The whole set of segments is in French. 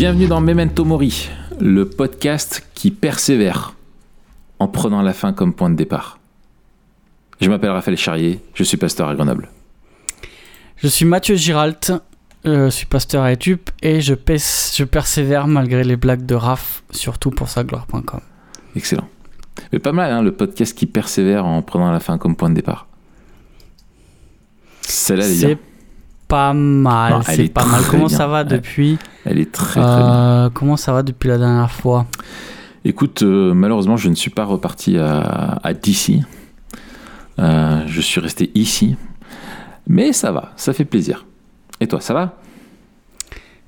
Bienvenue dans Memento Mori, le podcast qui persévère en prenant la fin comme point de départ. Je m'appelle Raphaël Charrier, je suis pasteur à Grenoble. Je suis Mathieu Giralt, euh, je suis pasteur à YouTube et je, pèse- je persévère malgré les blagues de Raph, surtout pour sa gloire.com. Excellent. Mais pas mal, hein, le podcast qui persévère en prenant la fin comme point de départ. Celle-là, elle est C'est bien. pas mal, c'est est pas mal. Comment bien. ça va depuis Elle est très très bien. euh, Comment ça va depuis la dernière fois? Écoute, euh, malheureusement, je ne suis pas reparti à, à DC. Euh, je suis resté ici. Mais ça va, ça fait plaisir. Et toi, ça va?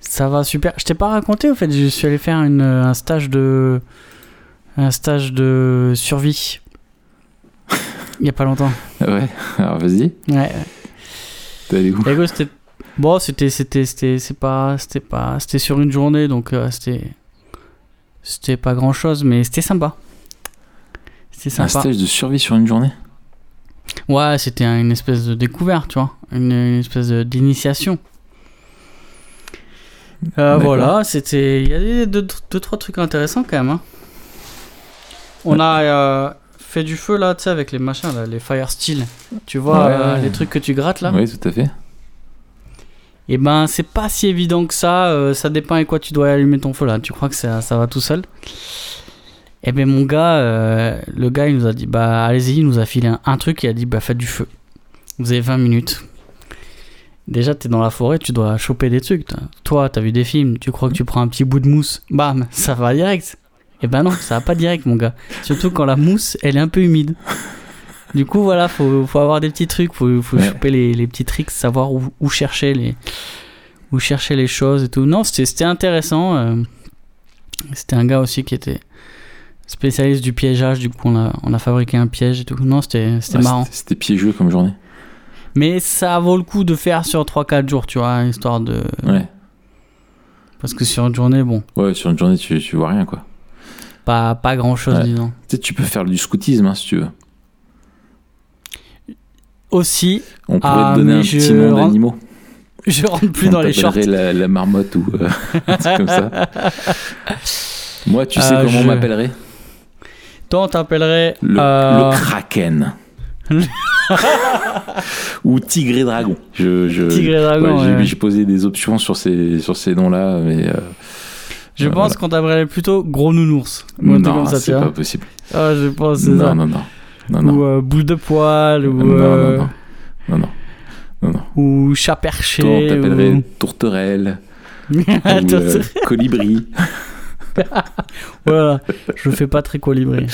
Ça va super. Je t'ai pas raconté au fait, je suis allé faire une, un stage de un stage de survie. Il y a pas longtemps. Ouais, alors vas-y. Ouais. T'es allé où? Gros, c'était bon, c'était c'était pas c'était pas c'était sur une journée donc euh, c'était c'était pas grand chose mais c'était sympa. C'était Un sympa. stage de survie sur une journée? Ouais, c'était un- une espèce de découverte, tu vois, une, une espèce d'initiation. Euh, voilà, c'était il y a des- deux, deux trois trucs intéressants quand même. hein. On a euh, fait du feu là, tu sais, avec les machins là, les fire steel. Tu vois, Ouais, euh, ouais. les trucs que tu grattes là. Oui, tout à fait. Et ben, c'est pas si évident que ça. euh, ça dépend avec quoi tu dois allumer ton feu là. Tu crois que ça, ça va tout seul? Et ben, mon gars, euh, le gars, il nous a dit bah, allez-y, il nous a filé un, un truc. Il a dit bah, faites du feu. Vous avez 20 minutes. Déjà, t'es dans la forêt, tu dois choper des trucs. toi. T'as vu des films, tu crois que tu prends un petit bout de mousse, bam, ça va direct. Et ben non, ça va pas direct, mon gars. Surtout quand la mousse, elle est un peu humide. Du coup, voilà, faut, faut avoir des petits trucs, faut, faut Ouais. choper les, les petits tricks, savoir où, où chercher les où chercher les choses et tout. Non, c'était intéressant. euh, C'était un gars aussi qui était spécialiste du piégeage, du coup on a, on a fabriqué un piège et tout. Non, c'était Ouais, marrant. c'était- C'était piégeux comme journée. Mais ça vaut le coup de faire sur 3-4 jours, tu vois, histoire de... Ouais. Parce que sur une journée, bon, Ouais, sur une journée, tu, tu vois rien, quoi. pas, pas grand-chose, Ouais. disons. Tu sais, tu peux faire du scoutisme, hein, si tu veux. Aussi, On pourrait Ah, te donner mais un petit nom d'animaux. je rentre plus On dans les shorts. La, la marmotte ou euh, un truc comme ça. Moi, tu sais Euh, comment on m'appellerait Toi, on t'appellerait... le, euh, le kraken. ou tigre et dragon. Je, je, Tigre et dragon, ouais, j'ai- ouais. J'ai posé des options sur ces, sur ces noms-là, mais euh, Je euh, pense voilà. qu'on t'appellerait plutôt gros nounours. Ou non, c'est pas possible. Ah, je pense, c'est ça. non, non, non, non, Ou euh, boule de poil, ou, non, euh, non, non, non, non, non. ou chat perché. Toi, on t'appellerait ou- tourterelle ou euh, colibri. voilà, je fais pas très colibri.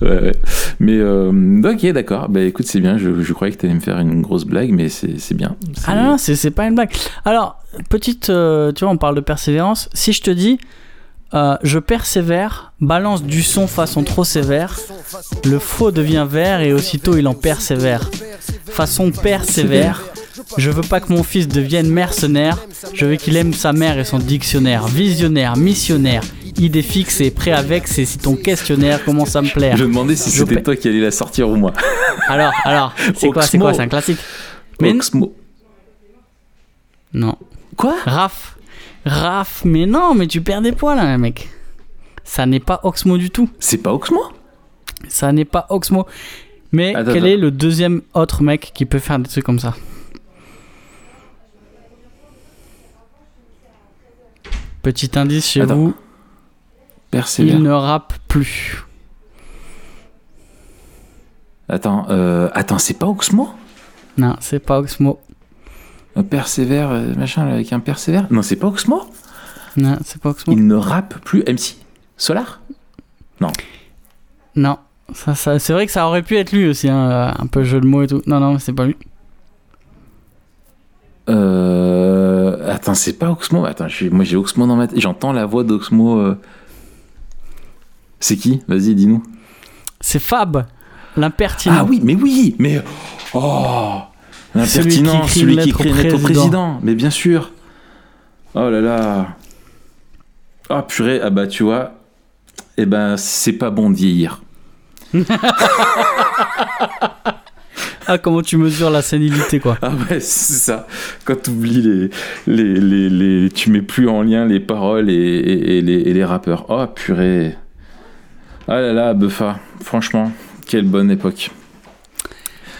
Ouais, ouais. Mais euh, ok, d'accord. Bah écoute, c'est bien. Je, je croyais que tu allais me faire une grosse blague, mais c'est c'est bien. Ah non, non, c'est c'est pas une blague. Alors, petite, euh, tu vois, on parle de persévérance. Si je te dis, euh, je persévère, balance du son façon trop sévère, le faux devient vert et aussitôt il en persévère. Façon persévère, je veux pas que mon fils devienne mercenaire, je veux qu'il aime sa mère et son dictionnaire. Visionnaire, missionnaire, idée fixe et prêt avec, c'est si ton questionnaire commence à me plaire. Je me demandais si c'était pa- toi qui allais la sortir ou moi. Alors, alors, c'est quoi, c'est quoi, c'est un classique? Mais non. Quoi? Raph. Raph, mais non, mais tu perds des poids là, mec. Ça n'est pas Oxmo du tout. C'est pas Oxmo? Ça n'est pas Oxmo. Mais Attends, quel attends. est le deuxième autre mec qui peut faire des trucs comme ça? Petit indice chez Attends. vous, Persévère. il ne rappe plus. Attends, euh, attends, c'est pas Oxmo? Non, c'est pas Oxmo. Un persévère, euh, machin, avec un persévère Non, c'est pas Oxmo? Non, c'est pas Oxmo. Il ne rappe plus. MC Solar? Non, ça, ça, c'est vrai que ça aurait pu être lui aussi, hein, un peu jeu de mots et tout. Non, non, mais c'est pas lui. Euh... Attends, c'est pas Oxmo? Attends, moi j'ai Oxmo dans ma tête. J'entends la voix d'Oxmo. euh. C'est qui? Vas-y, dis-nous. C'est Fab. L'impertinent. Ah oui, mais oui, mais oh, l'impertinent, Celui qui une celui président. président, mais bien sûr. Oh là là. Ah purée, ah bah tu vois, eh ben c'est pas bon de vieillir. Ah, comment tu mesures la sénilité, quoi. Ah ouais, c'est ça. Quand tu oublies les, les, les, les- tu mets plus en lien les paroles et, et- et les, et les rappeurs. Oh purée. Ah là là, Buffa, franchement, quelle bonne époque.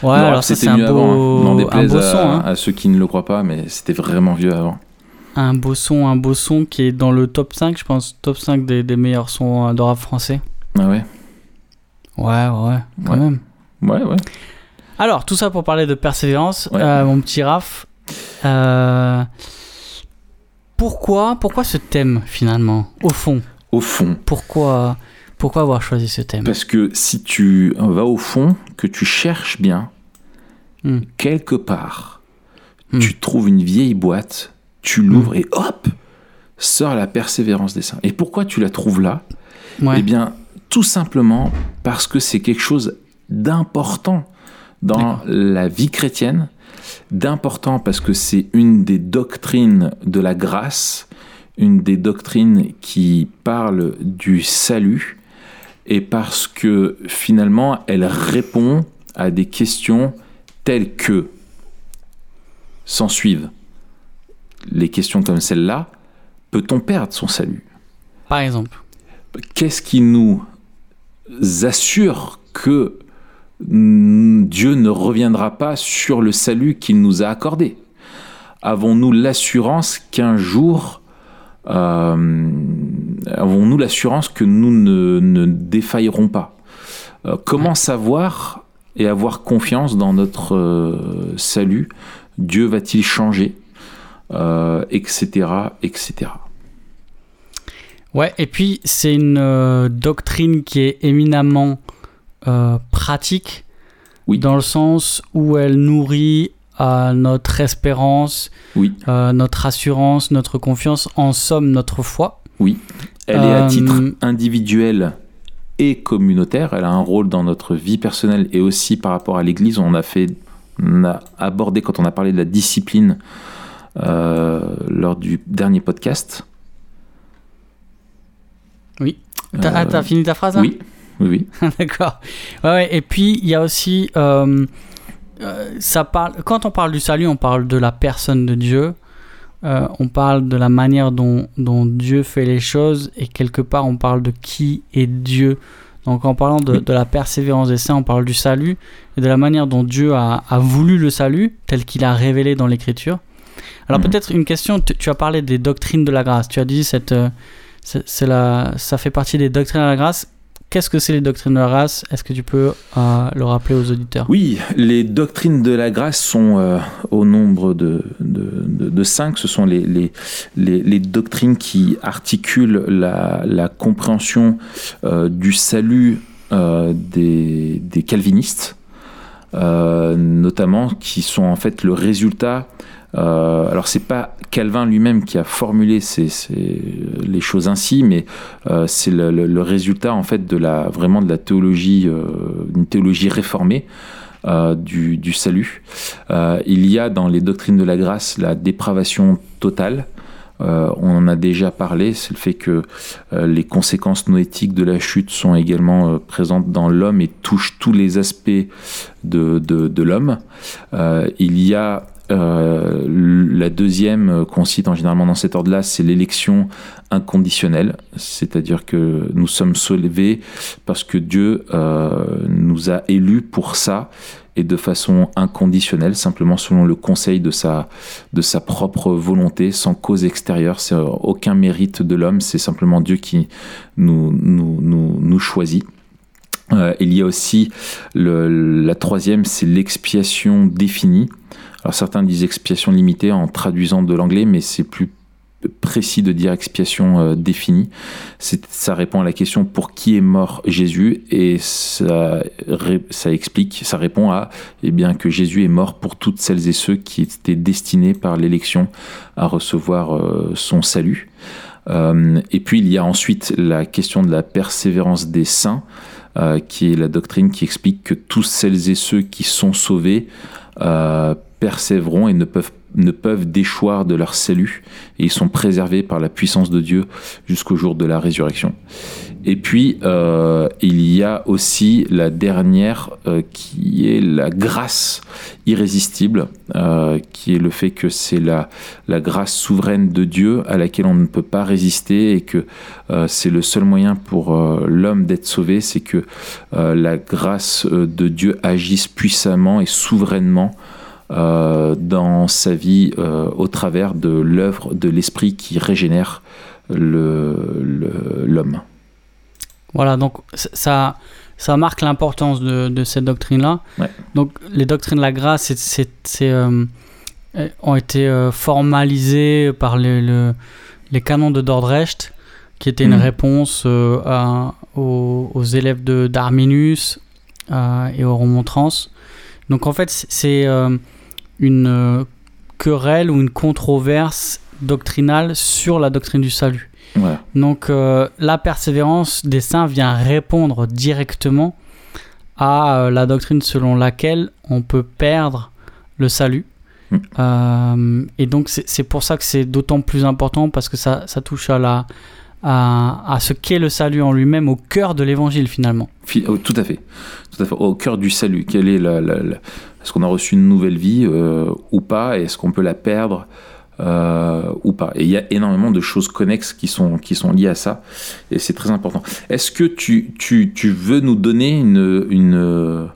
Ouais, alors ça, c'est c'était un avant, hein. beau, un beau à, son, hein. à ceux qui ne le croient pas, mais c'était vraiment vieux avant. Un beau son, un beau son qui est dans le top 5, je pense, top 5 des, des meilleurs sons euh, de rap français. Ah ouais Ouais, ouais, quand Ouais. même. Ouais, ouais. Alors, tout ça pour parler de persévérance, Ouais. euh, mon petit Raph. Euh, pourquoi, pourquoi ce thème finalement Au fond, Au fond. pourquoi, pourquoi avoir choisi ce thème? Parce que si tu vas au fond, que tu cherches bien, Hmm. quelque part, Hmm. tu trouves une vieille boîte, tu l'ouvres et hop, sort la persévérance des saints. Et pourquoi tu la trouves là? Ouais. Eh bien, tout simplement parce que c'est quelque chose d'important dans la vie chrétienne, d'important parce que c'est une des doctrines de la grâce, une des doctrines qui parle du salut, et parce que finalement, elle répond à des questions telles que s'en suivent les questions comme celle-là, peut-on perdre son salut? Par exemple. qu'est-ce qui nous assure que Dieu ne reviendra pas sur le salut qu'il nous a accordé? Avons-nous l'assurance qu'un jour, euh, avons-nous l'assurance que nous ne, ne défaillerons pas? Euh, Comment savoir et avoir confiance dans notre euh, salut? Dieu va-t-il changer? Euh, Etc. Etc. Ouais, et puis c'est une doctrine qui est éminemment pratique, Oui. dans le sens où elle nourrit notre espérance, Oui. euh, notre assurance, notre confiance, en somme notre foi. Elle est à Euh, titre individuel et communautaire. Elle a un rôle dans notre vie personnelle et aussi par rapport à l'Église. On a fait, on a abordé quand on a parlé de la discipline euh, lors du dernier podcast. Oui. T'as ah, Euh, t'as fini ta phrase là oui, oui, oui. D'accord. Ouais, et puis il y a aussi, euh, ça parle. Quand on parle du salut, on parle de la personne de Dieu. Euh, on parle de la manière dont, dont Dieu fait les choses et quelque part on parle de qui est Dieu. Donc en parlant de, la persévérance des saints, on parle du salut et de la manière dont Dieu a, a voulu le salut tel qu'il a révélé dans l'Écriture. Alors Mhm. peut-être une question, tu, tu as parlé des doctrines de la grâce. Tu as dit cette, euh, c'est, c'est la, ça fait partie des doctrines de la grâce. Qu'est-ce que c'est les doctrines de la grâce Est-ce que tu peux euh, le rappeler aux auditeurs? Oui, les doctrines de la grâce sont euh, au nombre de, cinq. Ce sont les, doctrines qui articulent la, compréhension euh, du salut des, calvinistes, notamment qui sont en fait le résultat. Euh, alors c'est pas Calvin lui-même qui a formulé ces, les choses ainsi, mais euh, c'est le, résultat en fait de la vraiment de la théologie, euh, une théologie réformée euh, du, du salut. Il y a dans les doctrines de la grâce la dépravation totale. On en a déjà parlé, c'est le fait que les conséquences noétiques de la chute sont également présentes dans l'homme et touchent tous les aspects de, de, de l'homme. Il y a euh, la deuxième qu'on cite en généralement dans cet ordre-là, c'est l'élection inconditionnelle, c'est-à-dire que nous sommes sauvés parce que Dieu euh, nous a élus pour ça et de façon inconditionnelle, simplement selon le conseil de sa, de sa propre volonté, sans cause extérieure. C'est euh, aucun mérite de l'homme, c'est simplement Dieu qui nous, nous, nous, choisit. Il y a aussi la troisième, c'est l'expiation définie. Alors certains disent expiation limitée en traduisant de l'anglais, mais c'est plus précis de dire expiation euh, définie. Ça répond à la question pour qui est mort Jésus? Et ça explique, ça répond à eh bien que Jésus est mort pour toutes celles et ceux qui étaient destinés par l'élection à recevoir euh, son salut. Euh, et puis il y a ensuite la question de la persévérance des saints. qui est la doctrine qui explique que tous celles et ceux qui sont sauvés persévéreront et ne peuvent ne peuvent déchoir de leur salut et ils sont préservés par la puissance de Dieu jusqu'au jour de la résurrection. Et puis, euh, il y a aussi la dernière euh, qui est la grâce irrésistible, euh, qui est le fait que c'est la, la grâce souveraine de Dieu à laquelle on ne peut pas résister et que c'est le seul moyen pour l'homme d'être sauvé, c'est que la grâce de Dieu agisse puissamment et souverainement dans sa vie au travers de l'œuvre de l'esprit qui régénère l'homme. Voilà, donc ça, ça marque l'importance de, de, cette doctrine-là. Donc les doctrines de la grâce c'est, euh, ont été formalisées par les, les canons de Dordrecht, qui était une mhm. réponse à, aux, aux, élèves de, d'Arminius et aux remontrances. Donc en fait, c'est une euh, querelle ou une controverse doctrinale sur la doctrine du salut. Donc euh, la persévérance des saints vient répondre directement à euh, la doctrine selon laquelle on peut perdre le salut. Hmm. et donc c'est pour ça que c'est d'autant plus important parce que ça, ça touche à, la, à, à ce qu'est le salut en lui-même, au cœur de l'évangile finalement. Oh, tout à fait. Tout à fait. Au cœur du salut. Quelle est la, la est-ce qu'on a reçu une nouvelle vie euh, ou pas Est-ce qu'on peut la perdre euh, ou pas. Et il y a énormément de choses connexes qui sont, qui sont liées à ça, et c'est très important. Est-ce que tu, tu, tu, veux nous donner une, une, euh,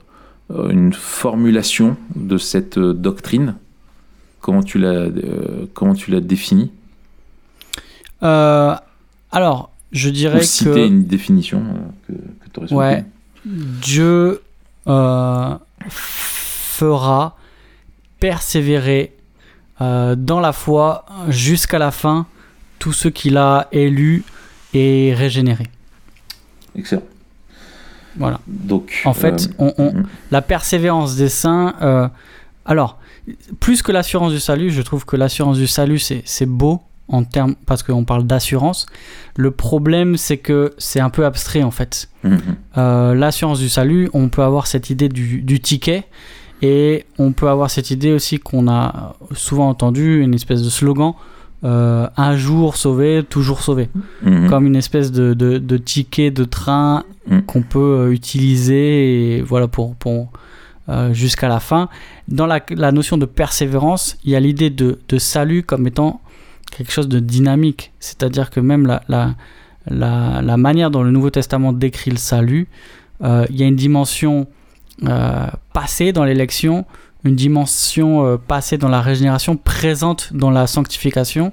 une formulation de cette doctrine? Comment tu l'as comment tu l'as définie Alors, je dirais ou citer une définition que, que tu aurais Ouais, Dieu fera persévérer euh, dans la foi jusqu'à la fin tous ceux qu'il a élus et régénérés. Excellent. Voilà. Donc, en fait, euh, on, mm-hmm. la persévérance des saints. Euh, alors, plus que l'assurance du salut, je trouve que l'assurance du salut, c'est beau en termes parce qu'on parle d'assurance. Le problème, c'est que c'est un peu abstrait en fait. Mm-hmm. l'assurance du salut, on peut avoir cette idée du, du ticket et on peut avoir cette idée aussi qu'on a souvent entendu, une espèce de slogan, euh, un jour sauvé, toujours sauvé. Mhm. Comme une espèce de, de, ticket de train mhm. qu'on peut euh, utiliser et, voilà, pour, pour euh, jusqu'à la fin. Dans la, la, notion de persévérance, il y a l'idée de, de, salut comme étant quelque chose de dynamique. C'est-à-dire que même la, la, la, la, manière dont le Nouveau Testament décrit le salut, il y a une dimension euh, passée dans l'élection, une dimension euh, passée dans la régénération, présente dans la sanctification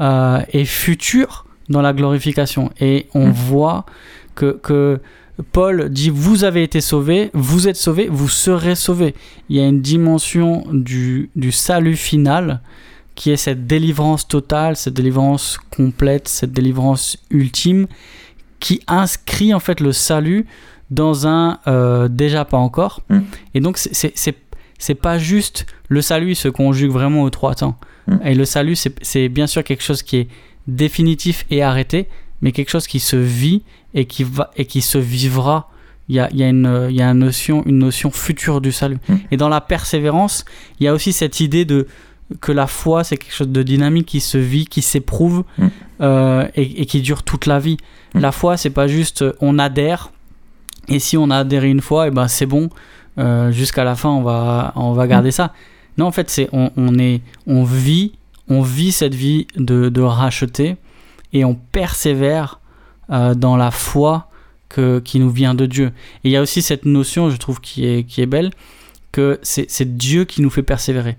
euh, et future dans la glorification. Et on mmh. voit que, que Paul dit vous avez été sauvés, vous êtes sauvés, vous serez sauvés. Il y a une dimension du, du, salut final qui est cette délivrance totale, cette délivrance complète, cette délivrance ultime qui inscrit en fait le salut dans un euh, déjà pas encore. Mm. Et donc, c'est pas juste le salut se conjugue vraiment aux trois temps. Mm. Et le salut, c'est bien sûr quelque chose qui est définitif et arrêté, mais quelque chose qui se vit et qui, va, et qui se vivra. Il y a, y, a une, y a une, notion, une notion future du salut. Mm. Et dans la persévérance, il y a aussi cette idée de que la foi, c'est quelque chose de dynamique qui se vit, qui s'éprouve euh, et, et, qui dure toute la vie. La foi, c'est pas juste on adhère, et si on a adhéré une fois, et eh ben c'est bon, euh, jusqu'à la fin on va, on va garder ça. Non, en fait, c'est on, on, est, on vit, on vit cette vie de, de racheter et on persévère euh, dans la foi que, qui nous vient de Dieu. Et il y a aussi cette notion, je trouve, qui est, qui est belle, que c'est Dieu qui nous fait persévérer.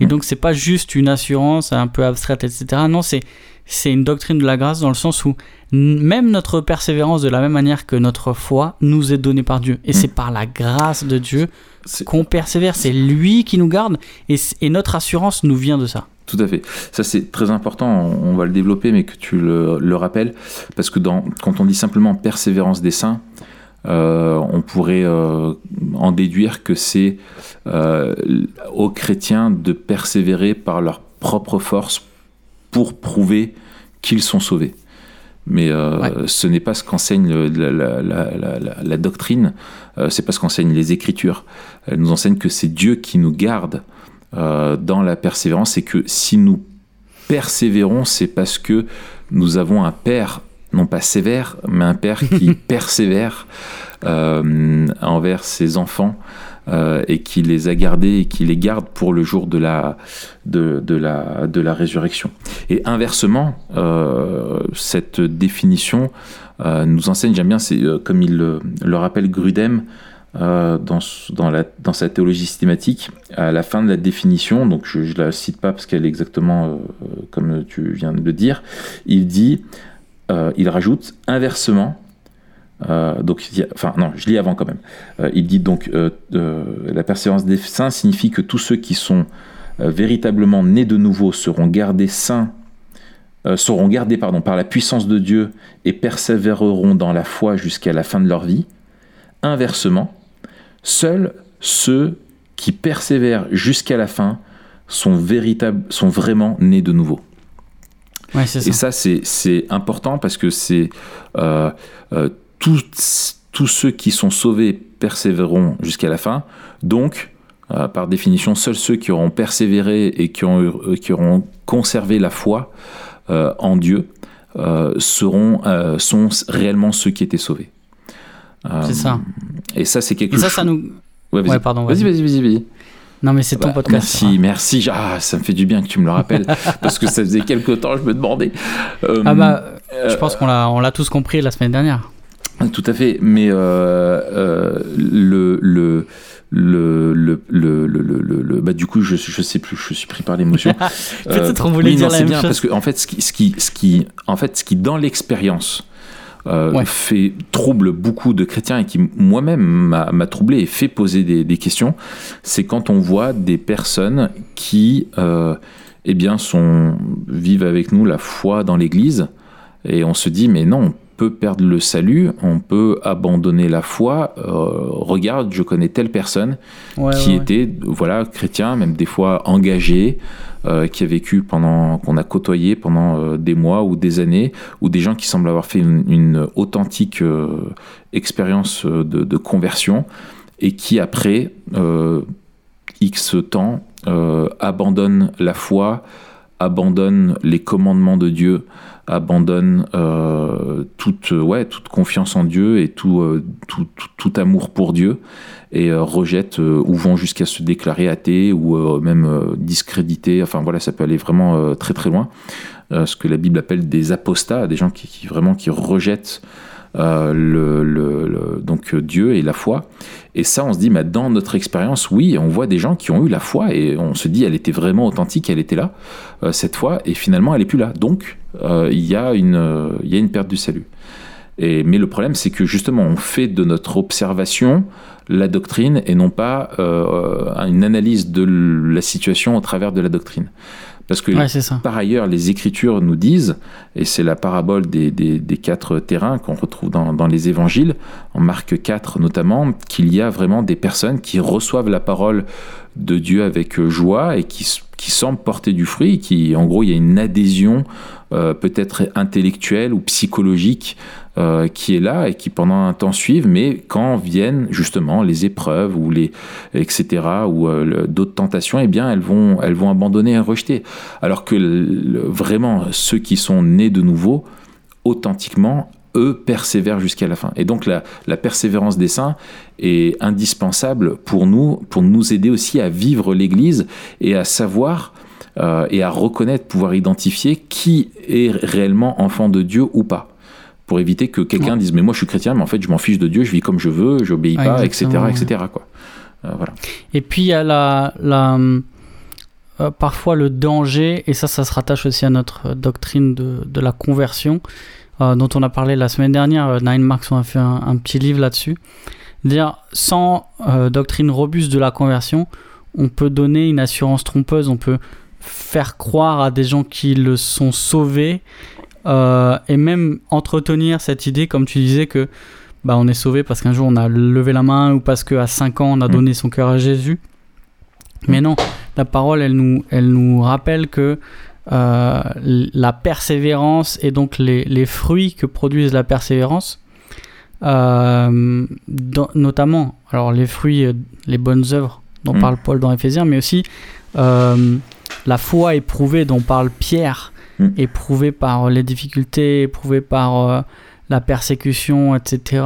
Et donc, c'est pas juste une assurance un peu abstraite, etc. Non, c'est c'est une doctrine de la grâce dans le sens où même notre persévérance, de la même manière que notre foi, nous est donnée par Dieu. Et c'est mm. par la grâce de Dieu qu'on persévère. C'est lui qui nous garde et, notre assurance nous vient de ça. Tout à fait. Ça, c'est très important. On va le développer, mais que tu le, rappelles. Parce que dans, quand on dit simplement persévérance des saints, euh, on pourrait euh, en déduire que c'est euh, aux chrétiens de persévérer par leur propre force pour prouver qu'ils sont sauvés. mais ce n'est pas ce qu'enseigne la, doctrine, c'est pas ce qu'enseignent les Écritures. Elle nous enseigne que c'est Dieu qui nous garde dans la persévérance et que si nous persévérons, c'est parce que nous avons un Père, non pas sévère, mais un Père qui persévère envers ses enfants. Euh, et qui les a gardés et qui les garde pour le jour de la, de, la, de la résurrection. Et inversement, euh, cette définition euh, nous enseigne, j'aime bien, c'est comme il le, rappelle Grudem, dans, dans, dans, sa théologie systématique, à la fin de la définition, donc je ne la cite pas parce qu'elle est exactement comme tu viens de le dire, il dit, il rajoute, inversement, euh, donc, enfin, non, je lis avant quand même. Euh, il dit donc euh, la persévérance des saints signifie que tous ceux qui sont véritablement nés de nouveau seront gardés saints, seront gardés pardon, par la puissance de Dieu et persévéreront dans la foi jusqu'à la fin de leur vie. Inversement, seuls ceux qui persévèrent jusqu'à la fin sont, véritables, sont vraiment nés de nouveau. Ouais, ça. Et ça, c'est important parce que c'est tous, ceux qui sont sauvés persévéreront jusqu'à la fin. Donc, euh, par définition, seuls ceux qui auront persévéré et qui, ont, euh, qui auront conservé la foi euh, en Dieu seront, sont réellement ceux qui étaient sauvés. c'est ça. Et ça, c'est quelque et ça, chose. Ça nous... Ouais, pardon. Vas-y, vas-y, vas-y. Vas non, mais c'est ton bah, podcast. Merci, merci. Ah, ça me fait du bien que tu me le rappelles. parce que ça faisait quelques temps, je me demandais. ah, bah, je pense qu'on l'a tous compris la semaine dernière. Tout à fait, mais euh, euh, le, le, le, le, le, le, bah du coup, je, je sais plus, je suis pris par l'émotion. Peut-être on voulait dire la même bien, chose. Parce que, en fait, ce qui, ce qui, ce qui, en fait, ce qui dans l'expérience, euh, fait trouble beaucoup de chrétiens et qui moi-même m'a troublé et fait poser des, des questions, c'est quand on voit des personnes qui euh, eh bien, sont, vivent avec nous la foi dans l'Église et on se dit mais non, peut perdre le salut, on peut abandonner la foi. Euh, regarde, je connais telle personne qui était, voilà, chrétien, même des fois engagé, euh, qui a vécu pendant, qu'on a côtoyé pendant euh, des mois ou des années, ou des gens qui semblent avoir fait une, authentique expérience de, de, conversion et qui après X temps abandonnent la foi, abandonnent les commandements de Dieu, abandonne euh, toute, ouais, toute confiance en Dieu et tout, euh, amour pour Dieu et euh, rejette ou vont jusqu'à se déclarer athée ou même discréditer. Enfin voilà, ça peut aller vraiment très très loin. ce que la Bible appelle des apostats, des gens qui, qui vraiment qui rejettent le, le, donc Dieu et la foi. Et ça, on se dit, mais dans notre expérience, oui, on voit des gens qui ont eu la foi et on se dit, elle était vraiment authentique, elle était là cette fois, et finalement, elle n'est plus là. Donc, euh, il, y a une, il y a une perte du salut. Et, mais le problème, c'est que justement, on fait de notre observation la doctrine et non pas euh, une analyse de la situation au travers de la doctrine. Parce que par ailleurs, les Écritures nous disent, et c'est la parabole des, des, des quatre terrains qu'on retrouve dans, dans, les évangiles, en Marc 4 notamment, qu'il y a vraiment des personnes qui reçoivent la parole de Dieu avec joie et qui, qui semblent porter du fruit, qui en gros il y a une adhésion euh, peut-être intellectuelle ou psychologique euh, qui est là et qui pendant un temps suivent, mais quand viennent justement les épreuves ou les etc ou euh, d'autres tentations, eh bien elles vont elles vont abandonner et rejeter. Alors que vraiment ceux qui sont nés de nouveau, authentiquement, eux persévèrent jusqu'à la fin. Et donc la, la, persévérance des saints est indispensable pour nous, pour nous aider aussi à vivre l'Église et à savoir euh, et à reconnaître, pouvoir identifier qui est réellement enfant de Dieu ou pas. Pour éviter que quelqu'un dise mais moi je suis chrétien mais en fait je m'en fiche de Dieu, je vis comme je veux, j'obéis pas, etc. etc. Quoi. Euh, voilà. Et puis il y a la, la euh, parfois le danger, et ça ça se rattache aussi à notre doctrine de, de la conversion, dont on a parlé la semaine dernière, Nine Marks on a fait un, petit livre là-dessus. Dire sans doctrine robuste de la conversion, on peut donner une assurance trompeuse, on peut faire croire à des gens qui le sont sauvés euh, et même entretenir cette idée, comme tu disais, que bah, on est sauvé parce qu'un jour on a levé la main ou parce qu'à 5 ans on a mm. donné son cœur à Jésus. Mais non, la parole, elle nous, elle nous rappelle que euh, la persévérance et donc les, les, fruits que produisent la persévérance. Euh, notamment, alors les fruits, les bonnes œuvres dont mm. parle Paul dans Ephésiens, mais aussi la foi éprouvée dont parle Pierre, mm. éprouvée par les difficultés, éprouvée par la persécution, etc.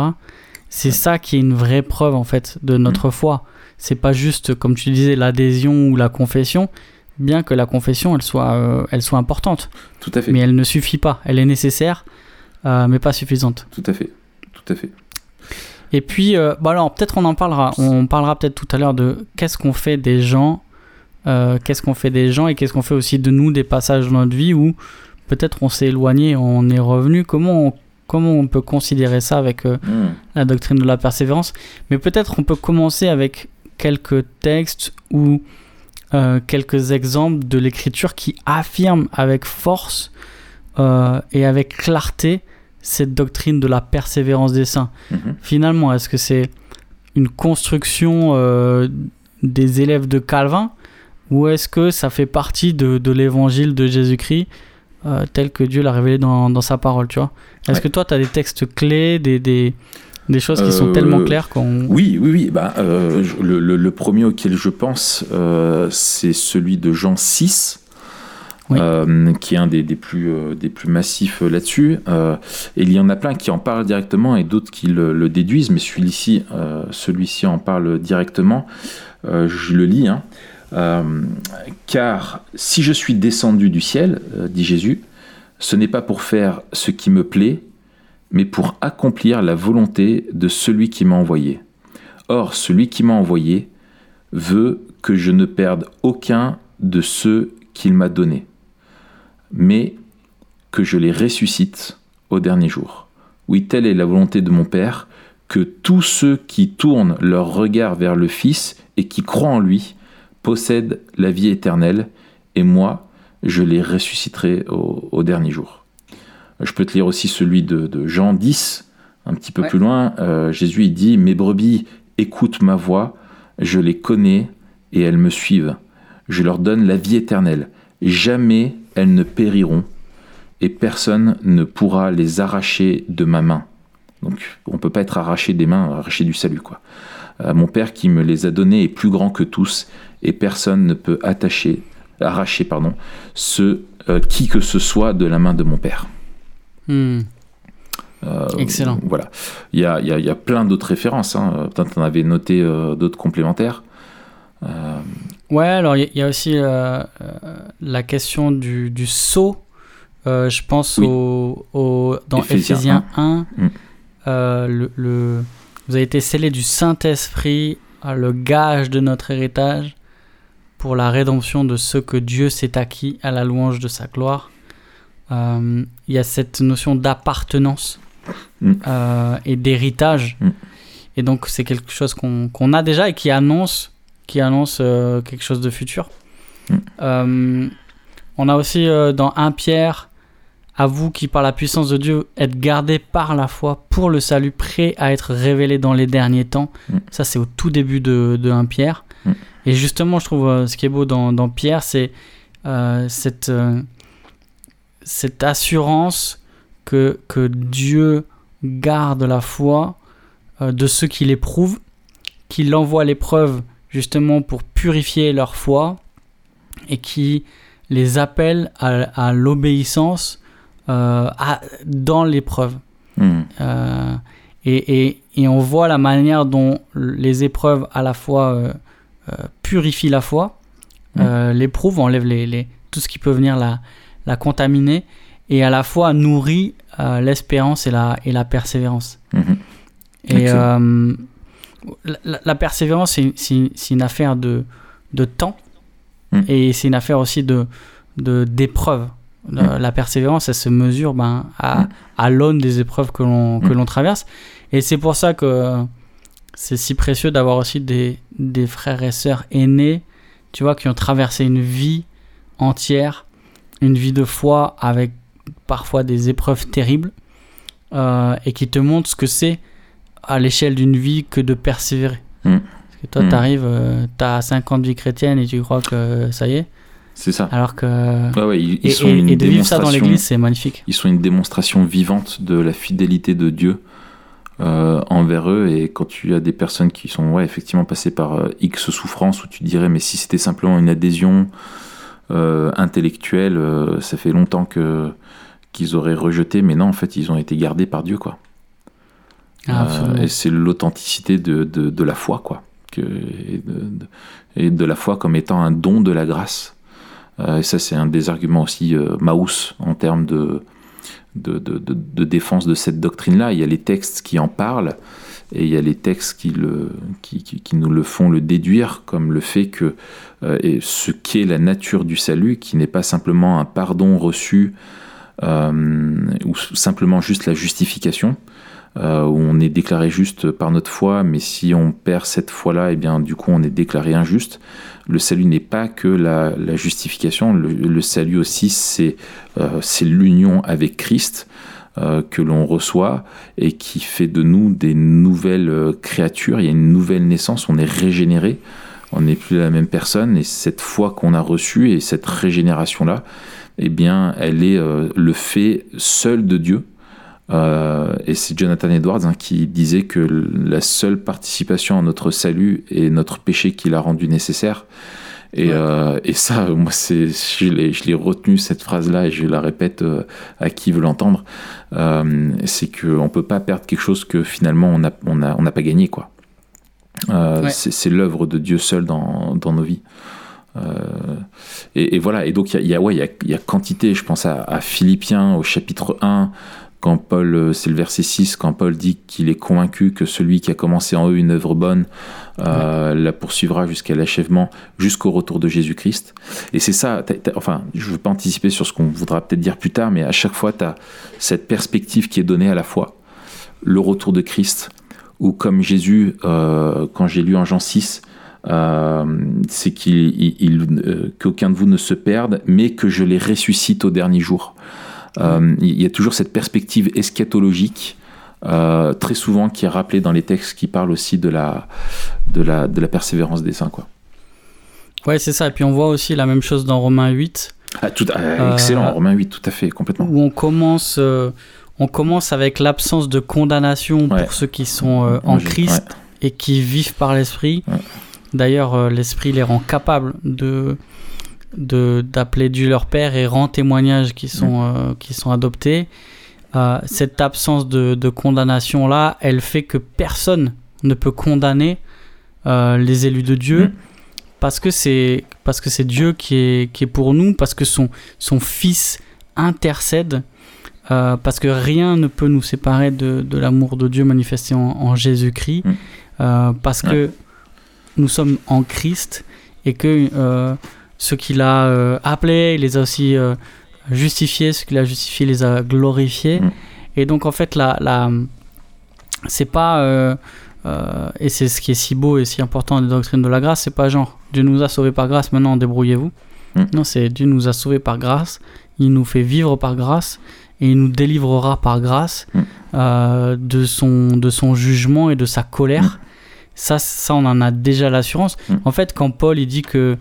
C'est ça qui est une vraie preuve en fait de notre mm. foi. C'est pas juste, comme tu disais, l'adhésion ou la confession, bien que la confession elle soit, euh, elle soit importante. Tout à fait. Mais elle ne suffit pas. Elle est nécessaire, euh, mais pas suffisante. Tout à fait. Tout à fait. Et puis, euh, bah alors peut-être on en parlera. On parlera peut-être tout à l'heure de qu'est-ce qu'on fait des gens, qu'est-ce qu'on fait des gens et qu'est-ce qu'on fait aussi de nous des passages dans notre vie où peut-être on s'est éloigné, on est revenu. Comment on, comment on peut considérer ça avec hmm. la doctrine de la persévérance? Mais peut-être on peut commencer avec quelques textes ou euh, quelques exemples de l'écriture qui affirment avec force euh, et avec clarté cette doctrine de la persévérance des saints. Mhm. Finalement, est-ce que c'est une construction euh, des élèves de Calvin? Ou est-ce que ça fait partie de, de l'évangile de Jésus-Christ tel que Dieu l'a révélé dans, dans, sa parole, tu vois? Est-ce que toi, tu as des textes clés, des, des, des choses qui sont tellement euh, claires qu'on... Oui, oui, oui. Bah, euh, le, le, premier auquel je pense, euh, c'est celui de Jean 6. qui est un des, des plus, des plus massifs là-dessus. et il y en a plein qui en parlent directement et d'autres qui le, déduisent, mais celui-ci celui en parle directement. je le lis. Hein. Car si je suis descendu du ciel, dit Jésus, ce n'est pas pour faire ce qui me plaît, mais pour accomplir la volonté de celui qui m'a envoyé. Or, celui qui m'a envoyé veut que je ne perde aucun de ceux qu'il m'a donnés, mais que je les ressuscite au dernier jour. Oui, telle est la volonté de mon Père, que tous ceux qui tournent leur regard vers le Fils et qui croient en lui possèdent la vie éternelle, et moi, je les ressusciterai au, au dernier jour. Je peux te lire aussi celui de, Jean 10, un petit peu plus loin. Euh, Jésus il dit Mes brebis écoutent ma voix, je les connais et elles me suivent. Je leur donne la vie éternelle. Jamais elles ne périront et personne ne pourra les arracher de ma main. Donc on ne peut pas être arraché des mains, arraché du salut. quoi. Euh, mon Père qui me les a donnés est plus grand que tous et personne ne peut attacher, arracher pardon, ce, euh, qui que ce soit de la main de mon Père. Hmm. Euh, Excellent. Voilà. Il y a, y, a, y a, plein d'autres références. Hein. Peut-être tu en avais noté euh, d'autres complémentaires. Euh, ouais, alors il y, a aussi la question du, du sceau. je pense au, au, dans Ephésiens 1. Hmm. le, le, vous avez été scellé du Saint-Esprit, le gage de notre héritage, pour la rédemption de ce que Dieu s'est acquis à la louange de sa gloire. Euh, il y a cette notion d'appartenance mm. euh, et d'héritage. Mm. Et donc, c'est quelque chose qu'on a déjà et qui annonce, qui annonce euh, quelque chose de futur. Mm. on a aussi dans 1 Pierre, à vous qui, par la puissance de Dieu, êtes gardés par la foi pour le salut, prêt à être révélé dans les derniers temps. Ça, c'est au tout début de, de 1 Pierre. Et justement, je trouve ce qui est beau dans, dans Pierre, c'est cette cette assurance que, que Dieu garde la foi euh, de ceux qui l'éprouvent, qu'il envoie l'épreuve justement pour purifier leur foi et qui les appelle à, l'obéissance euh, dans l'épreuve. Hmm. Euh, et, et, on voit la manière dont les épreuves à la fois purifient la foi, l'éprouvent, enlèvent les, les, tout ce qui peut venir la, la contaminer et à la fois nourrit euh, l'espérance et la, et la persévérance. Mhm. Et euh, la, persévérance, c'est une affaire de, de temps mhm. et c'est une affaire aussi de d'épreuves. De, mhm. La persévérance, elle se mesure ben, à, à l'aune des épreuves que l'on traverse. Et c'est pour ça que c'est si précieux d'avoir aussi des, des frères et sœurs aînés, tu vois, qui ont traversé une vie entière une vie de foi avec parfois des épreuves terribles euh, et qui te montre ce que c'est à l'échelle d'une vie que de persévérer. Mm. Parce que toi, mm. tu arrives, euh, tu as 50 vies chrétiennes et tu crois que ça y est. C'est ça. Alors que. Ouais, ouais, ils, ils Et, sont et- de vivre ça dans l'église, c'est magnifique. Ils sont une démonstration vivante de la fidélité de Dieu euh, envers eux. Et quand tu as des personnes qui sont ouais, effectivement passées par euh, X souffrances, où tu dirais, mais si c'était simplement une adhésion euh, intellectuelle, ça fait longtemps que qu'ils auraient rejeté, mais non, en fait, ils ont été gardés par Dieu, quoi. Ah, et c'est l'authenticité de, de, de la foi, quoi. Que, et, de, et de la foi comme étant un don de la grâce. Et ça, c'est un des arguments aussi Maus en termes de, de, défense de cette doctrine-là. Il y a les textes qui en parlent et il y a les textes qui nous le font le déduire, comme le fait que euh, et ce qu'est la nature du salut, qui n'est pas simplement un pardon reçu euh, ou simplement juste la justification, euh, où on est déclaré juste par notre foi, mais si on perd cette foi-là, et bien du coup on est déclaré injuste. Le salut n'est pas que la, justification, le, salut aussi c'est euh, l'union avec Christ euh, que l'on reçoit et qui fait de nous des nouvelles créatures. Il y a une nouvelle naissance, on est régénéré, on n'est plus la même personne et cette foi qu'on a reçue et cette régénération-là, eh bien elle est le fait seul de Dieu. Euh, et c'est Jonathan Edwards hein, qui disait que la seule participation à notre salut est notre péché qui l'a rendu nécessaire. Et, Ouais. euh, et ça, moi, c'est, je l'ai, retenu cette phrase-là et je la répète euh, à qui veut l'entendre. C'est qu'on ne peut pas perdre quelque chose que finalement on n'a on a, on n'a pas gagné. Quoi. Ouais. c'est, l'œuvre de Dieu seul dans, dans nos vies. Euh, et, et voilà, et donc il y a, il y, a, ouais, il y, a, il y a quantité, je pense à, à Philippiens au chapitre 1, quand Paul, euh, c'est le verset 6, quand Paul dit qu'il est convaincu que celui qui a commencé en eux une œuvre bonne euh, la poursuivra jusqu'à l'achèvement, jusqu'au retour de Jésus-Christ. Et c'est ça, enfin, je ne veux pas anticiper sur ce qu'on voudra peut-être dire plus tard, mais à chaque fois, tu as cette perspective qui est donnée à la fois, le retour de Christ, ou comme Jésus, euh, quand j'ai lu en Jean 6, euh, c'est qu'il, qu'aucun de vous ne se perde, mais que je les ressuscite au dernier jour. Euh, il y a toujours cette perspective eschatologique, euh, très souvent qui est rappelée dans les textes qui parlent aussi de la, de la, de la persévérance des saints. Quoi. Ouais, c'est ça. Et puis on voit aussi la même chose dans Romains 8, Ah, tout, Euh, excellent, Romain 8, tout à fait, complètement. où on commence, on commence avec l'absence de condamnation Ouais. pour ceux qui sont en Christ et qui vivent par l'esprit. Ouais. D'ailleurs, l'esprit les rend capables de de- d'appeler Dieu leur Père et rend témoignage qui sont, euh, qui sont adoptés. Euh, cette absence de, de condamnation là, elle fait que personne ne peut condamner euh, les élus de Dieu Mm. parce que c'est parce que c'est Dieu qui est, qui est pour nous, parce que son, son Fils intercède, parce que rien ne peut nous séparer de, de l'amour de Dieu manifesté en, en Jésus-Christ, Mm. parce que nous sommes en Christ et que ce qu'il a euh, appelé, il les a aussi euh, justifiés, ce qu'il a justifié, il les a glorifiés. Mm. Et donc en fait, la, la, c'est pas euh, et c'est ce qui est si beau et si important des doctrines de la grâce, c'est pas genre Dieu nous a sauvés par grâce, maintenant débrouillez-vous. Mm. Non, c'est Dieu nous a sauvés par grâce, il nous fait vivre par grâce et il nous délivrera par grâce Mm. de, son, de son jugement et de sa colère. Ça, ça, on en a déjà l'assurance. En fait, quand Paul il dit que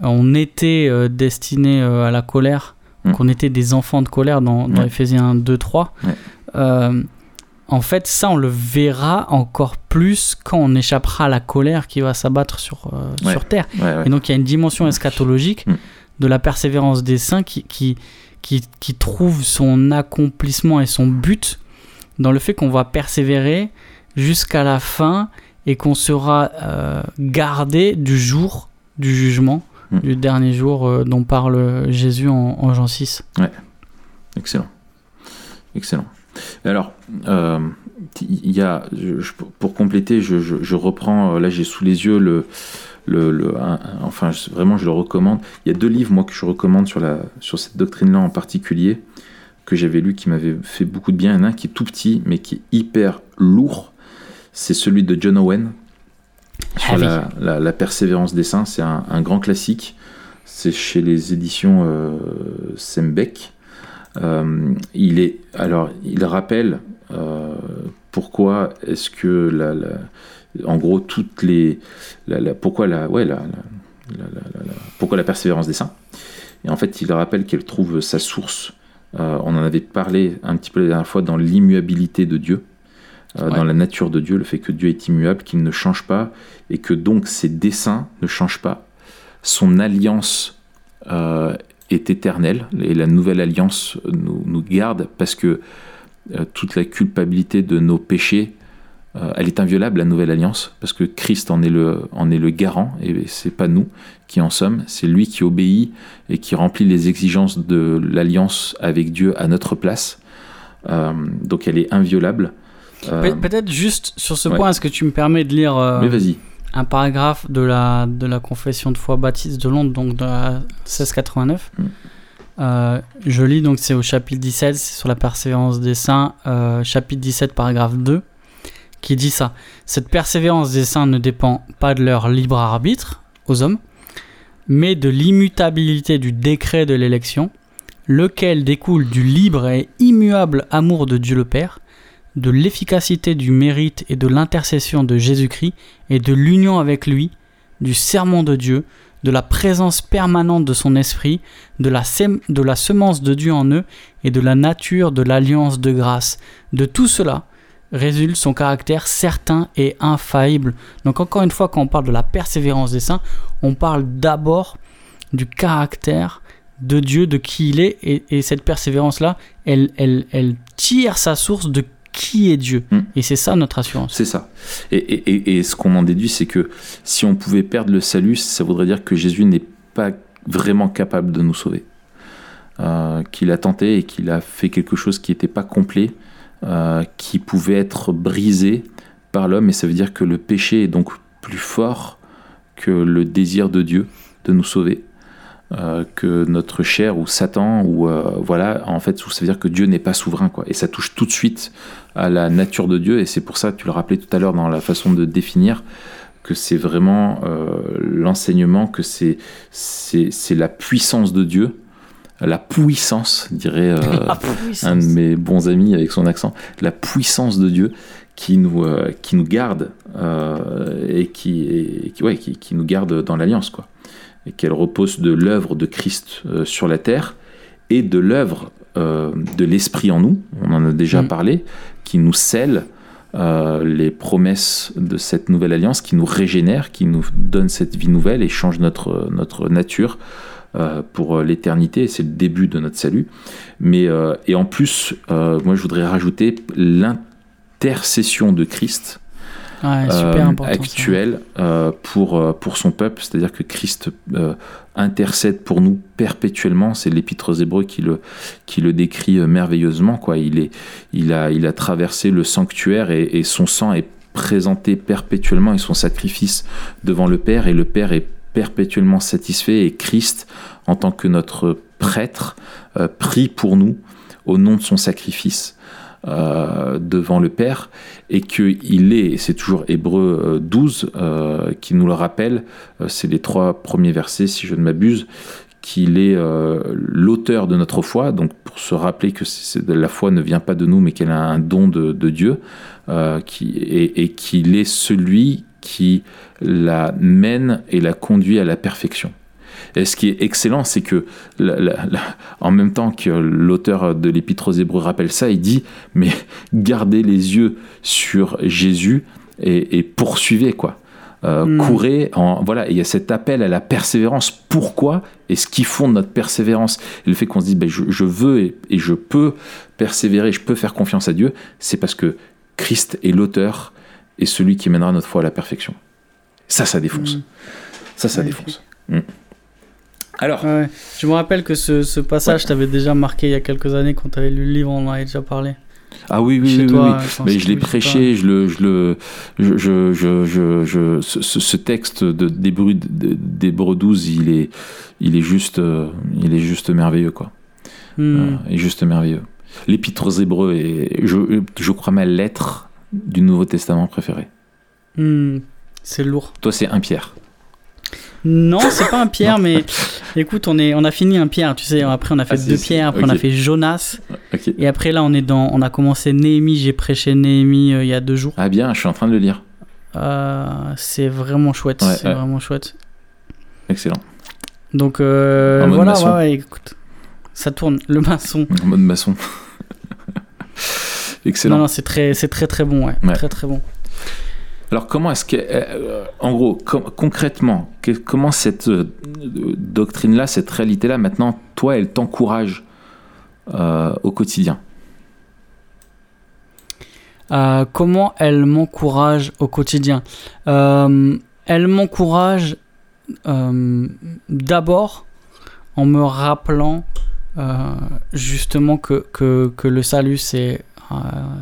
on était euh, destiné euh, à la colère, qu'on était des enfants de colère dans, dans. Ephésiens 2, 3, Ouais. euh, en fait, ça, on le verra encore plus quand on échappera à la colère qui va s'abattre sur, euh, Ouais. sur terre. Ouais, ouais. Et donc, il y a une dimension eschatologique Mm. de la persévérance des saints qui, qui, qui, qui trouve son accomplissement et son but dans le fait qu'on va persévérer jusqu'à la fin et qu'on sera euh, gardé du jour du jugement, Mm. du dernier jour euh, dont parle Jésus en, en Jean 6. Excellent. Excellent. Alors, euh, y a, je- pour compléter, je, je- je reprends, euh, là j'ai sous les yeux le, le, le- un- un- enfin vraiment je le recommande. Il y a deux livres moi que je recommande sur, la, sur cette doctrine-là en particulier, que j'avais lu qui m'avait fait beaucoup de bien. Il y en a un qui est tout petit mais qui est hyper lourd. C'est celui de John Owen sur Heavy. la, la- la persévérance des saints. C'est un, un grand classique. C'est chez les éditions euh, Sembeck. Euh, il est alors il rappelle euh, pourquoi est-ce que la, la- en gros toutes les la, pourquoi la ouais pourquoi la persévérance des saints? Et en fait, il rappelle qu'elle trouve sa source. Euh, on en avait parlé un petit peu la dernière fois dans l'immuabilité de Dieu, euh, dans la nature de Dieu, le fait que Dieu est immuable, qu'il ne change pas, et que donc ses desseins ne changent pas. Son alliance euh, est éternelle, et la nouvelle alliance nous, nous garde parce que toute la culpabilité de nos péchés euh, elle est inviolable, la nouvelle alliance, parce que Christ en est le, en est le garant, et c'est pas nous qui en sommes, c'est lui qui obéit et qui remplit les exigences de l'alliance avec Dieu à notre place. Euh, donc elle est inviolable. Euh, peut-être juste sur ce point, est-ce que tu me permets de lire un paragraphe de la, de la confession de foi baptiste de Londres, donc de 1689 mm. Je lis, donc c'est au chapitre 17, c'est sur la persévérance des saints, chapitre 17, paragraphe 2 qui dit ça. Cette persévérance des saints ne dépend pas de leur libre arbitre aux hommes, mais de l'immutabilité du décret de l'élection, lequel découle du libre et immuable amour de Dieu le Père, de l'efficacité du mérite et de l'intercession de Jésus-Christ et de l'union avec lui, du serment de Dieu, de la présence permanente de son esprit, de la, de la semence de Dieu en eux et de la nature de l'alliance de grâce. De tout cela, résulte son caractère certain et infaillible. Donc encore une fois, quand on parle de la persévérance des saints, on parle d'abord du caractère de Dieu, de qui il est, et, cette persévérance-là, elle, elle, elle, tire sa source de qui est Dieu. Hmm. Et c'est ça notre assurance. C'est ça. Et, et ce qu'on en déduit, c'est que si on pouvait perdre le salut, ça voudrait dire que Jésus n'est pas vraiment capable de nous sauver. Euh, qu'il a tenté et qu'il a fait quelque chose qui n'était pas complet euh, qui pouvait être brisé par l'homme, et ça veut dire que le péché est donc plus fort que le désir de Dieu de nous sauver, euh, que notre chair ou Satan, ou euh, voilà, en fait, ça veut dire que Dieu n'est pas souverain, quoi. Et ça touche tout de suite à la nature de Dieu, et c'est pour ça, tu le rappelais tout à l'heure dans la façon de définir, que c'est vraiment l'enseignement, que c'est la puissance de Dieu la puissance, dirait euh, un de mes bons amis avec son accent, la puissance de Dieu qui nous, euh, qui nous garde euh, et, qui, qui, ouais, qui, nous garde dans l'alliance, quoi. Et qu'elle repose de l'œuvre de Christ sur la terre et de l'œuvre de l'Esprit en nous, on en a déjà mm. parlé, qui nous scelle les promesses de cette nouvelle alliance, qui nous régénère, qui nous donne cette vie nouvelle et change notre, notre nature euh, pour l'éternité, c'est le début de notre salut. Mais, euh, et en plus, euh, moi je voudrais rajouter l'intercession de Christ. Actuelle pour, pour son peuple, c'est-à-dire que Christ intercède pour nous perpétuellement, c'est l'épître aux Hébreux qui le, qui le décrit merveilleusement, quoi. Il, est, il, a, il a traversé le sanctuaire et, et son sang est présenté perpétuellement et son sacrifice devant le Père, et le Père est perpétuellement satisfait. Et Christ, en tant que notre prêtre, euh, prie pour nous au nom de son sacrifice. Euh, devant le Père et qu'il est, c'est toujours Hébreu 12 euh, qui nous le rappelle, c'est les trois premiers versets si je ne m'abuse, qu'il est l'auteur de notre foi, donc pour se rappeler que la foi ne vient pas de nous mais qu'elle a un don de, Dieu, qui, et qu'il est celui qui la mène et la conduit à la perfection. Et ce qui est excellent, c'est que en même temps que l'auteur de l'Épître aux Hébreux rappelle ça, il dit mais gardez les yeux sur Jésus et, poursuivez quoi. Euh, hmm. Courez, en, voilà, il y a cet appel à la persévérance. Pourquoi Et ce qui fonde notre persévérance, et le fait qu'on se dise ben, je, veux et, et, je peux persévérer, je peux faire confiance à Dieu, c'est parce que Christ est l'auteur et celui qui mènera notre foi à la perfection. Ça, ça défonce. Mm. Ça, ça défonce. Mm. Alors. Je me rappelle que ce, passage t'avait déjà marqué il y a quelques années quand tu avais lu le livre, on en avait déjà parlé. Ah oui, oui, oui, oui, Mais je l'ai prêché, je le, je le, je, je, je, je ce, texte de d'Hébreu 12, il est, il est juste, euh, il est juste merveilleux, quoi. Mm. Euh, il est juste merveilleux. L'épître aux Hébreux est, je, je crois, ma lettre du Nouveau Testament préféré. Hmm, c'est lourd. Toi, c'est un Pierre. Non, c'est pas un Pierre, mais écoute, on, est, on a fini un Pierre, tu sais. Après, on a fait ah, deux pierres, après, on a fait Jonas. Et après, là, on est dans, on a commencé Néhémie. J'ai prêché Néhémie euh, il y a deux jours. Ah bien, je suis en train de le lire. Euh, c'est vraiment chouette. c'est vraiment chouette. Excellent. Donc euh, En mode voilà, maçon. ouais, ouais, écoute, ça tourne. Le maçon. En mode maçon. Excellent. Non, non, c'est très, très très bon. Ouais. Très très bon. Alors comment est-ce que, euh, en gros, concrètement, comment cette euh, doctrine-là, cette réalité-là, maintenant, toi, elle t'encourage euh, au quotidien? Euh, comment elle m'encourage au quotidien? Euh, Elle m'encourage euh, d'abord en me rappelant euh, justement que, le salut euh,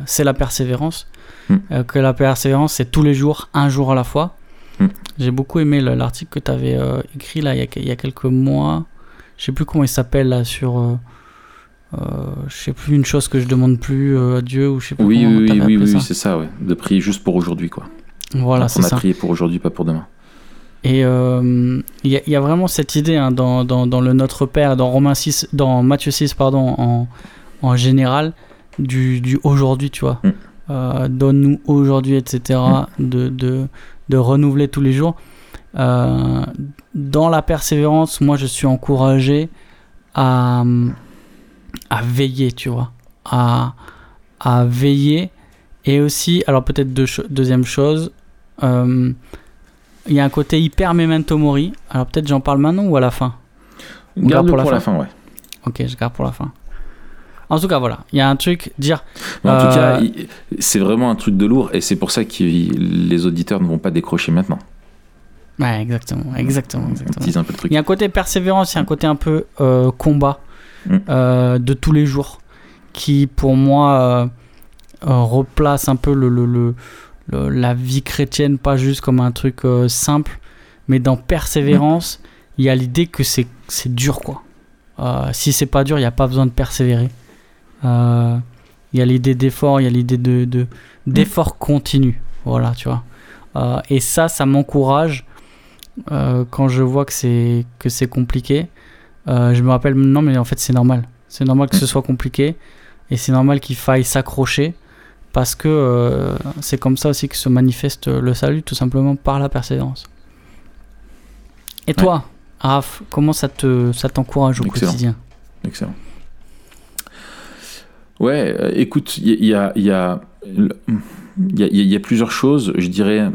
c'est la persévérance, Mm. Euh, que la persévérance c'est tous les jours, un jour à la fois. Mm. J'ai beaucoup aimé le- l'article que tu avais écrit là il y, a, il y a quelques mois. Je sais plus comment il s'appelle là sur. euh, euh, je sais plus une chose que je demande plus euh, à Dieu ou je sais plus Oui, comment oui, oui, oui, oui, c'est ça, ouais. De prier juste pour aujourd'hui, quoi. Voilà, on c'est a ça. prié pour aujourd'hui, pas pour demain. Et euh, il y, a- y a vraiment cette idée hein, dans, dans, dans le Notre Père, dans Romains 6, dans Matthieu 6, pardon, en, en général, du, du aujourd'hui, tu vois. Mm. Euh, Donne-nous aujourd'hui, etc. De, de, de renouveler tous les jours. Euh, dans la persévérance, moi, je suis encouragé à, à veiller, tu vois. À, à veiller. Et aussi, alors peut-être deux deuxième chose, euh, il y a un côté hyper memento mori. Alors peut-être j'en parle maintenant ou à la fin? On garde pour, la fin, ouais. Ok, je garde pour la fin. En tout cas, voilà. Il y a un truc, dire. Mais en tout Euh, cas, il- c'est vraiment un truc de lourd et c'est pour ça que les auditeurs ne vont pas décrocher maintenant. Ouais, exactement, exactement, exactement. un peu le truc. Il y a un côté persévérance, il y a un côté un peu euh, combat Mm. euh, de tous les jours qui, pour moi, euh, euh, replace un peu le, le- le- le- la vie chrétienne, pas juste comme un truc euh, simple, mais dans persévérance, il y a l'idée que c'est dur, quoi. Euh, si c'est pas dur, il n'y a pas besoin de persévérer. Euh, Il y a l'idée d'effort, il y a l'idée de de- d'effort continu. Voilà, tu vois. Euh, et ça, ça m'encourage euh, quand je vois que c'est que c'est compliqué. Je me rappelle maintenant, mais en fait, c'est normal. C'est normal que ce soit compliqué et c'est normal qu'il faille s'accrocher parce que c'est comme ça aussi que se manifeste le salut, tout simplement par la persévérance. Et toi, Raph, comment ça te ça t'encourage au Excellent. quotidien? Excellent. Ouais, euh, écoute, il y, a- plusieurs choses. Je dirais,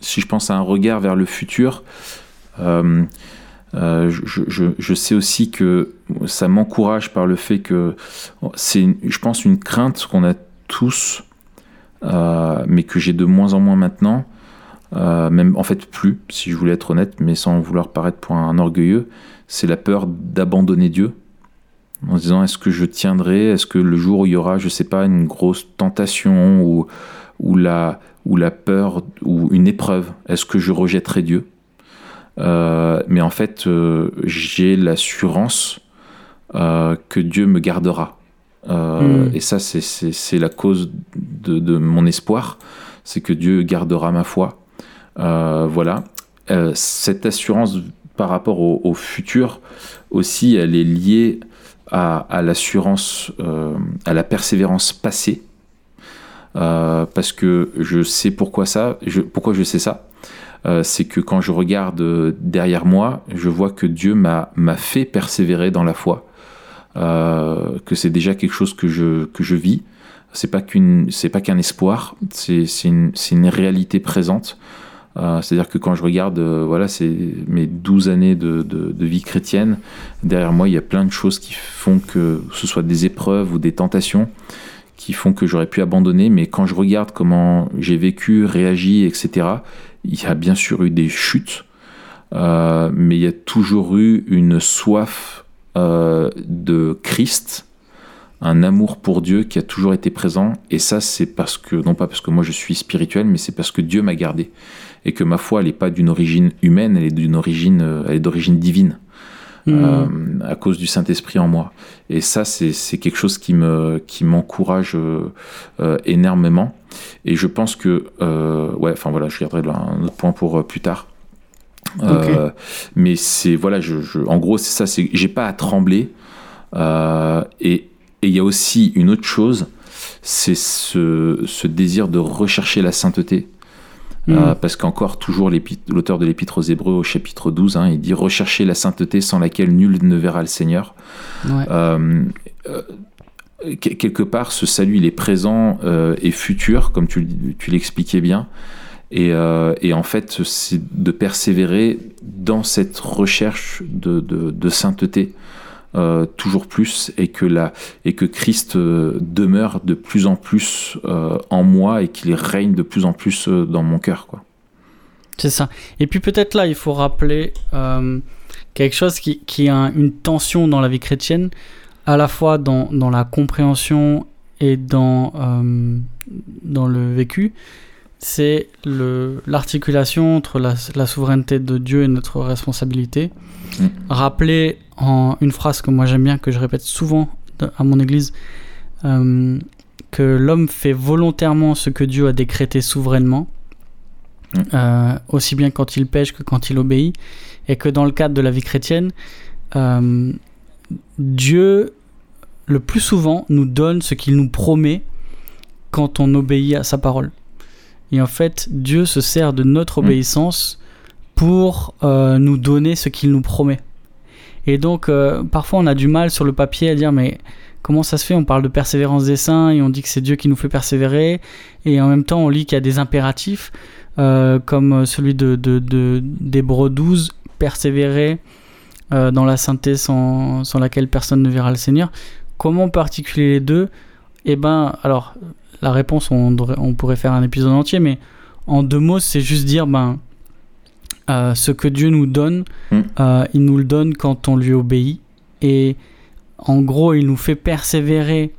si je pense à un regard vers le futur, euh, euh, je, je- sais aussi que ça m'encourage par le fait que c'est, je pense, une crainte qu'on a tous, mais que j'ai de moins en moins maintenant. Même en fait plus, si je voulais être honnête, mais sans vouloir paraître pour un orgueilleux, c'est la peur d'abandonner Dieu en se disant est-ce que je tiendrai? Est-ce que le jour où il y aura, je sais pas, une grosse tentation ou, ou, la, ou la peur ou une épreuve, est-ce que je rejetterai Dieu? Euh, Mais en fait, euh, j'ai l'assurance euh, que Dieu me gardera. Euh, Mm. Et ça, c'est- la cause de, de mon espoir, c'est que Dieu gardera ma foi. Voilà. Cette assurance par rapport au, au futur aussi, elle est liée à, l'assurance, euh, à la persévérance passée. Euh, parce que je sais pourquoi ça. Je, pourquoi je sais ça Euh, C'est que quand je regarde derrière moi, je vois que Dieu m'a fait persévérer dans la foi. Que c'est déjà quelque chose que je, vis. C'est pas qu'un espoir. C'est une réalité présente. Euh, C'est-à-dire que quand je regarde, euh, voilà, mes 12 années de vie chrétienne, derrière moi, il y a plein de choses qui font que ce soit des épreuves ou des tentations qui font que j'aurais pu abandonner. Mais quand je regarde comment j'ai vécu, réagi, etc., il y a bien sûr eu des chutes, euh, mais il y a toujours eu une soif euh, de Christ, un amour pour Dieu qui a toujours été présent. Et ça, c'est parce que, non pas parce que moi je suis spirituel, mais c'est parce que Dieu m'a gardé. Et que ma foi, elle n'est pas d'une origine humaine, elle est d'une origine, euh, elle est d'origine divine, Hmm. euh, à cause du Saint-Esprit en moi. Et ça, c'est quelque chose qui me qui m'encourage euh, euh, énormément. Et je pense que, ouais, enfin voilà, je garderai un autre point pour plus tard. Mais c'est voilà, je, je- en gros c'est ça, c'est j'ai pas à trembler. Et et il y a aussi une autre chose, c'est ce, ce désir de rechercher la sainteté. Euh, parce qu'encore, toujours, l'auteur de l'Épître aux Hébreux, au chapitre 12, hein, il dit Recherchez la sainteté sans laquelle nul ne verra le Seigneur. Euh, euh, quelque part, ce salut, il est présent et futur, comme tu, tu l'expliquais bien. Et, et, en fait, c'est de persévérer dans cette recherche de, de, de sainteté. Euh, toujours plus et que, la, et que Christ euh, demeure de plus en plus euh, en moi et qu'il règne de plus en plus dans mon cœur. Quoi. C'est ça. Et puis peut-être là, il faut rappeler quelque chose qui, qui, a une tension dans la vie chrétienne, à la fois dans, dans la compréhension et dans, dans le vécu. C'est l'articulation entre la, la, souveraineté de Dieu et notre responsabilité. Mm. Rappeler en une phrase que moi j'aime bien, que je répète souvent à mon église, euh, que l'homme fait volontairement ce que Dieu a décrété souverainement, mm. euh, aussi bien quand il pêche que quand il obéit, et que dans le cadre de la vie chrétienne, euh, Dieu, le plus souvent, nous donne ce qu'il nous promet quand on obéit à sa parole. Et en fait, Dieu se sert de notre mm. obéissance pour nous donner ce qu'il nous promet. Et donc, euh, parfois, on a du mal sur le papier à dire, mais comment ça se fait? On parle de persévérance des saints et on dit que c'est Dieu qui nous fait persévérer. Et en même temps, on lit qu'il y a des impératifs, euh, comme celui de, de, d'Hébreux 12, persévérer euh, dans la sainteté sans, sans, laquelle personne ne verra le Seigneur. Comment articuler les deux? Eh ben, alors, la réponse, on, on pourrait faire un épisode entier, mais en deux mots, c'est juste dire, ben, euh, ce que Dieu nous donne, hmm. euh, il nous le donne quand on lui obéit. Et en gros, il nous fait persévérer.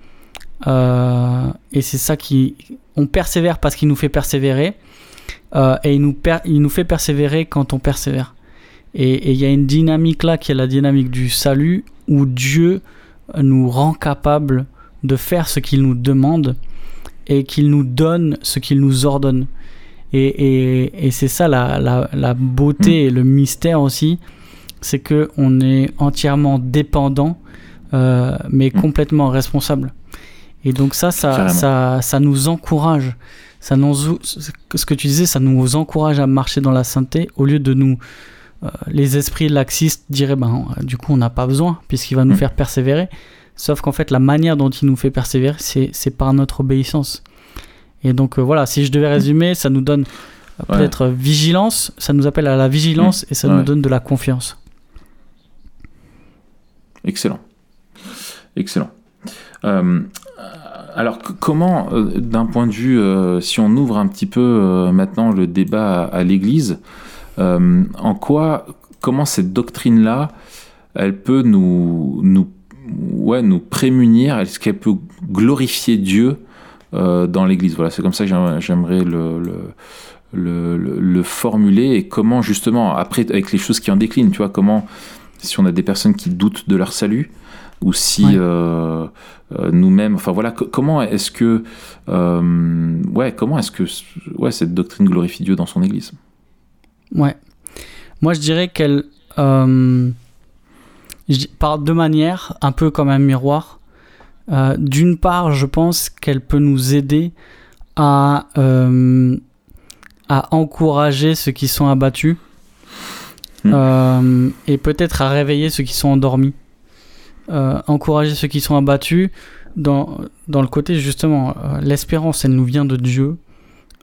Euh, et c'est ça qui... On persévère parce qu'il nous fait persévérer. et il nous, il nous fait persévérer quand on persévère. Et il y a une dynamique là qui est la dynamique du salut, où Dieu nous rend capable de faire ce qu'il nous demande et qu'il nous donne ce qu'il nous ordonne. Et, c'est ça la, beauté mm. et le mystère aussi, c'est que on est entièrement dépendant, euh, mais mm. complètement responsable. Et donc ça, ça, ça, ça, nous encourage. Ça nous, ce que tu disais, ça nous encourage à marcher dans la sainteté au lieu de nous... Euh, les esprits laxistes diraient, ben, du coup, on n'a pas besoin, puisqu'il va nous mm. faire persévérer. Sauf qu'en fait, la manière dont il nous fait persévérer, c'est par notre obéissance. Et donc euh, voilà, si je devais résumer, ça nous donne euh, peut-être vigilance, ça nous appelle à la vigilance mmh. et ça nous donne de la confiance. Excellent. Excellent. Euh, alors comment, d'un point de vue, si on ouvre un petit peu maintenant le débat à, l'Église, en quoi, comment cette doctrine-là, elle peut nous, nous, ouais, nous prémunir, est-ce qu'elle peut glorifier Dieu euh, dans l'Église? Voilà, c'est comme ça que j'aimerais le, le, le, formuler et comment justement, après, avec les choses qui en déclinent, tu vois, comment, si on a des personnes qui doutent de leur salut, ou si euh, euh, nous-mêmes, enfin voilà, comment est-ce que, ouais, comment est-ce que, ouais, cette doctrine glorifie Dieu dans son Église? Ouais, moi je dirais qu'elle, par deux manières, un peu comme un miroir. Euh, d'une part, je pense qu'elle peut nous aider à, euh, à encourager ceux qui sont abattus hmm. euh, et peut-être à réveiller ceux qui sont endormis. encourager ceux qui sont abattus dans, dans le côté justement, l'espérance, elle nous vient de Dieu.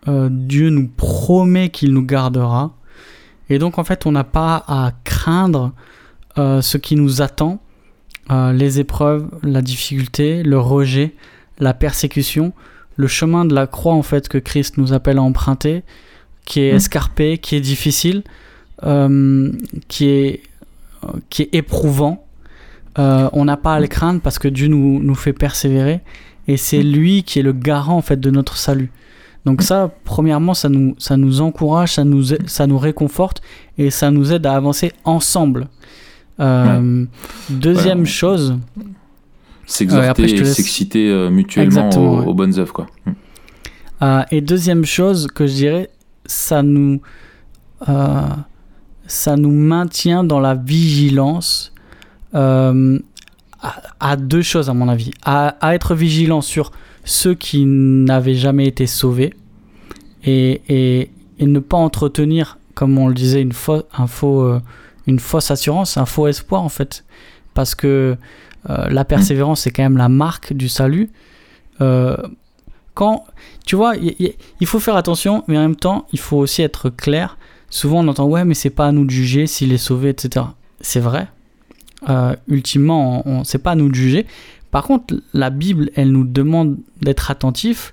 Dieu nous promet qu'il nous gardera. Et donc en fait, on n'a pas à craindre ce qui nous attend euh, les épreuves, la difficulté, le rejet, la persécution, le chemin de la croix en fait que Christ nous appelle à emprunter, qui est mm. escarpé, qui est difficile, euh, qui, est, qui est éprouvant. Euh, on n'a pas à le craindre parce que Dieu nous, nous fait persévérer et c'est mm. lui qui est le garant en fait de notre salut. Donc ça, premièrement, ça nous, ça nous encourage, ça nous, ça nous réconforte et ça nous aide à avancer ensemble. Euh, deuxième chose. S'exhorter et s'exciter euh, mutuellement aux, bonnes œuvres. Quoi. Hmm. Euh, et deuxième chose que je dirais, ça nous, ça nous maintient dans la vigilance à, deux choses, à mon avis. À, être vigilant sur ceux qui n'avaient jamais été sauvés et, et, et ne pas entretenir, comme on le disait, une, un faux, euh, une fausse assurance, un faux espoir en fait. Parce que euh, la persévérance, c'est quand même la marque du salut. Euh, quand, tu vois, il faut faire attention, mais en même temps, il faut aussi être clair. Souvent, on entend ouais, mais c'est pas à nous de juger s'il est sauvé, etc. C'est vrai. ultimement, on, c'est pas à nous de juger. Par contre, la Bible, elle nous demande d'être attentif.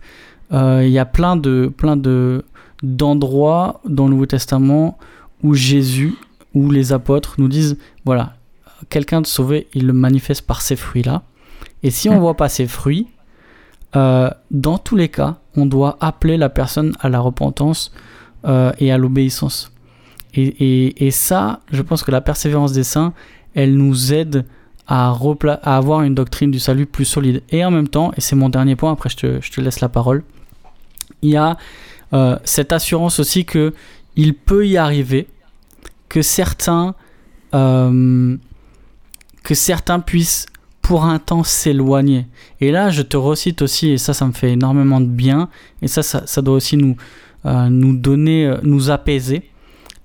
Il y a plein de, plein de, d'endroits dans le Nouveau Testament où Jésus ou les apôtres nous disent voilà, quelqu'un de sauvé, il le manifeste par ces fruits-là. Et si on ne voit pas ces fruits, euh, dans tous les cas, on doit appeler la personne à la repentance euh, et à l'obéissance. Et, et, ça, je pense que la persévérance des saints, elle nous aide à, à, avoir une doctrine du salut plus solide. Et en même temps, et c'est mon dernier point, après je te, je te laisse la parole, il y a euh, cette assurance aussi que il peut y arriver que certains euh, que certains puissent pour un temps s'éloigner. Et là, je te recite aussi, et ça, ça me fait énormément de bien, et ça, ça, doit aussi nous, euh, nous donner, nous apaiser.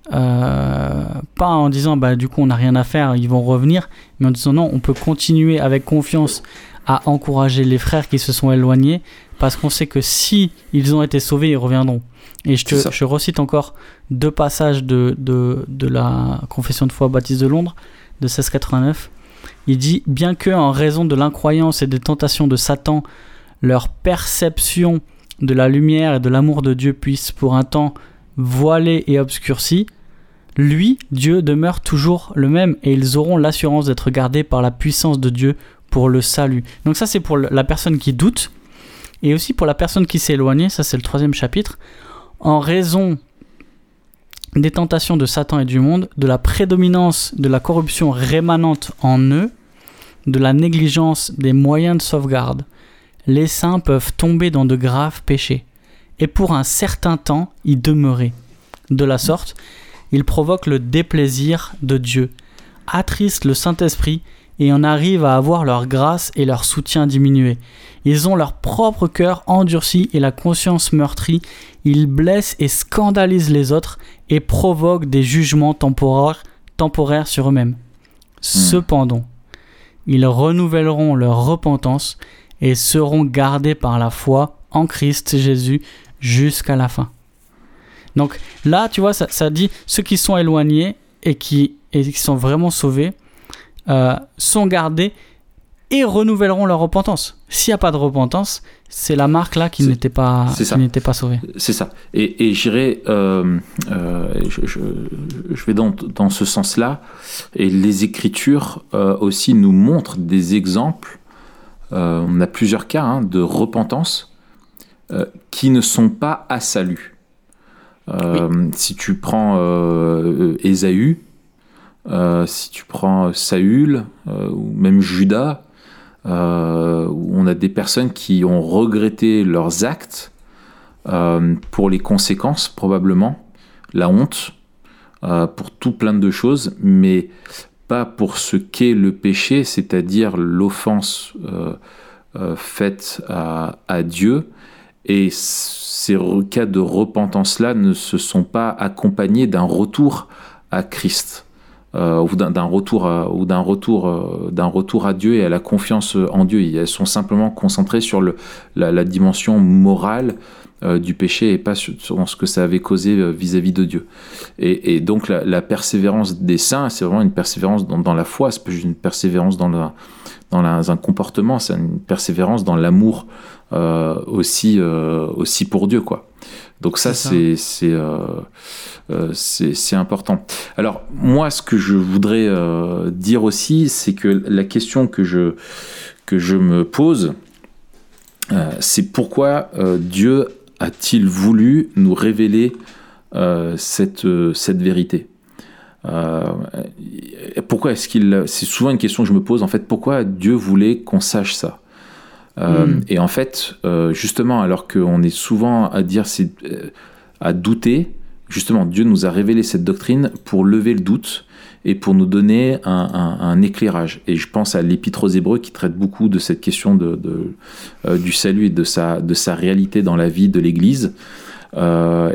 pas en disant, bah, du coup, on n'a rien à faire, ils vont revenir, mais en disant, non, on peut continuer avec confiance à encourager les frères qui se sont éloignés, parce qu'on sait que si ils ont été sauvés, ils reviendront. Et je, te, je recite encore deux passages de, de, de, la Confession de foi baptiste de Londres de 1689. Il dit Bien que, en raison de l'incroyance et des tentations de Satan, leur perception de la lumière et de l'amour de Dieu puisse pour un temps voiler et obscurcie, lui, Dieu, demeure toujours le même et ils auront l'assurance d'être gardés par la puissance de Dieu pour le salut. Donc ça c'est pour la personne qui doute, et aussi pour la personne qui s'est éloignée, ça c'est le troisième chapitre, en raison des tentations de Satan et du monde, de la prédominance de la corruption rémanente en eux, de la négligence des moyens de sauvegarde, les saints peuvent tomber dans de graves péchés, et pour un certain temps y demeurer. De la sorte, ils provoquent le déplaisir de Dieu, attristent le Saint-Esprit et en arrivent à avoir leur grâce et leur soutien diminué. Ils ont leur propre cœur endurci et la conscience meurtrie. Ils blessent et scandalisent les autres et provoquent des jugements temporaires, temporaires sur eux-mêmes. Hmm. Cependant, ils renouvelleront leur repentance et seront gardés par la foi en Christ Jésus jusqu'à la fin. Donc là, tu vois, ça, dit ceux qui sont éloignés et qui, et qui sont vraiment sauvés, euh, sont gardés et renouvelleront leur repentance. S'il n'y a pas de repentance, c'est la marque là qui n'était pas, qui pas sauvée. C'est ça. Et, j'irai, euh, euh, je, vais dans, dans ce sens-là. Et les Écritures aussi nous montrent des exemples. on a plusieurs cas hein, de repentance qui ne sont pas à salut. Si tu prends Ésaü, euh, si tu prends Saül euh, ou même Judas, euh, on a des personnes qui ont regretté leurs actes pour les conséquences probablement, la honte, pour tout plein de choses, mais pas pour ce qu'est le péché, c'est-à-dire l'offense faite à, à, Dieu. Et ces cas de repentance-là ne se sont pas accompagnés d'un retour à Christ. Euh, ou d'un retour, à, ou d'un retour, euh, d'un retour à Dieu et à la confiance en Dieu. Elles sont simplement concentrées sur le, la, dimension morale euh, du péché et pas sur, ce que ça avait causé vis-à-vis de Dieu. Et, donc la, persévérance des saints, c'est vraiment une persévérance dans, la foi, c'est pas juste une persévérance dans, dans un comportement, c'est une persévérance dans l'amour aussi, aussi pour Dieu, quoi. Donc ça, c'est euh, euh, c'est c'est important. Alors moi, ce que je voudrais euh, dire aussi, c'est que la question que je que je me pose, c'est pourquoi Dieu a-t-il voulu nous révéler cette cette vérité? Pourquoi est-ce qu'il C'est souvent une question que je me pose. En fait, pourquoi Dieu voulait qu'on sache ça? Euh, hmm. Et en fait, euh, justement, alors qu'on est souvent à dire, euh, à douter, justement, Dieu nous a révélé cette doctrine pour lever le doute et pour nous donner un, éclairage. Et je pense à l'Épître aux Hébreux qui traite beaucoup de cette question de, du salut et de sa, de sa réalité dans la vie de l'Église. et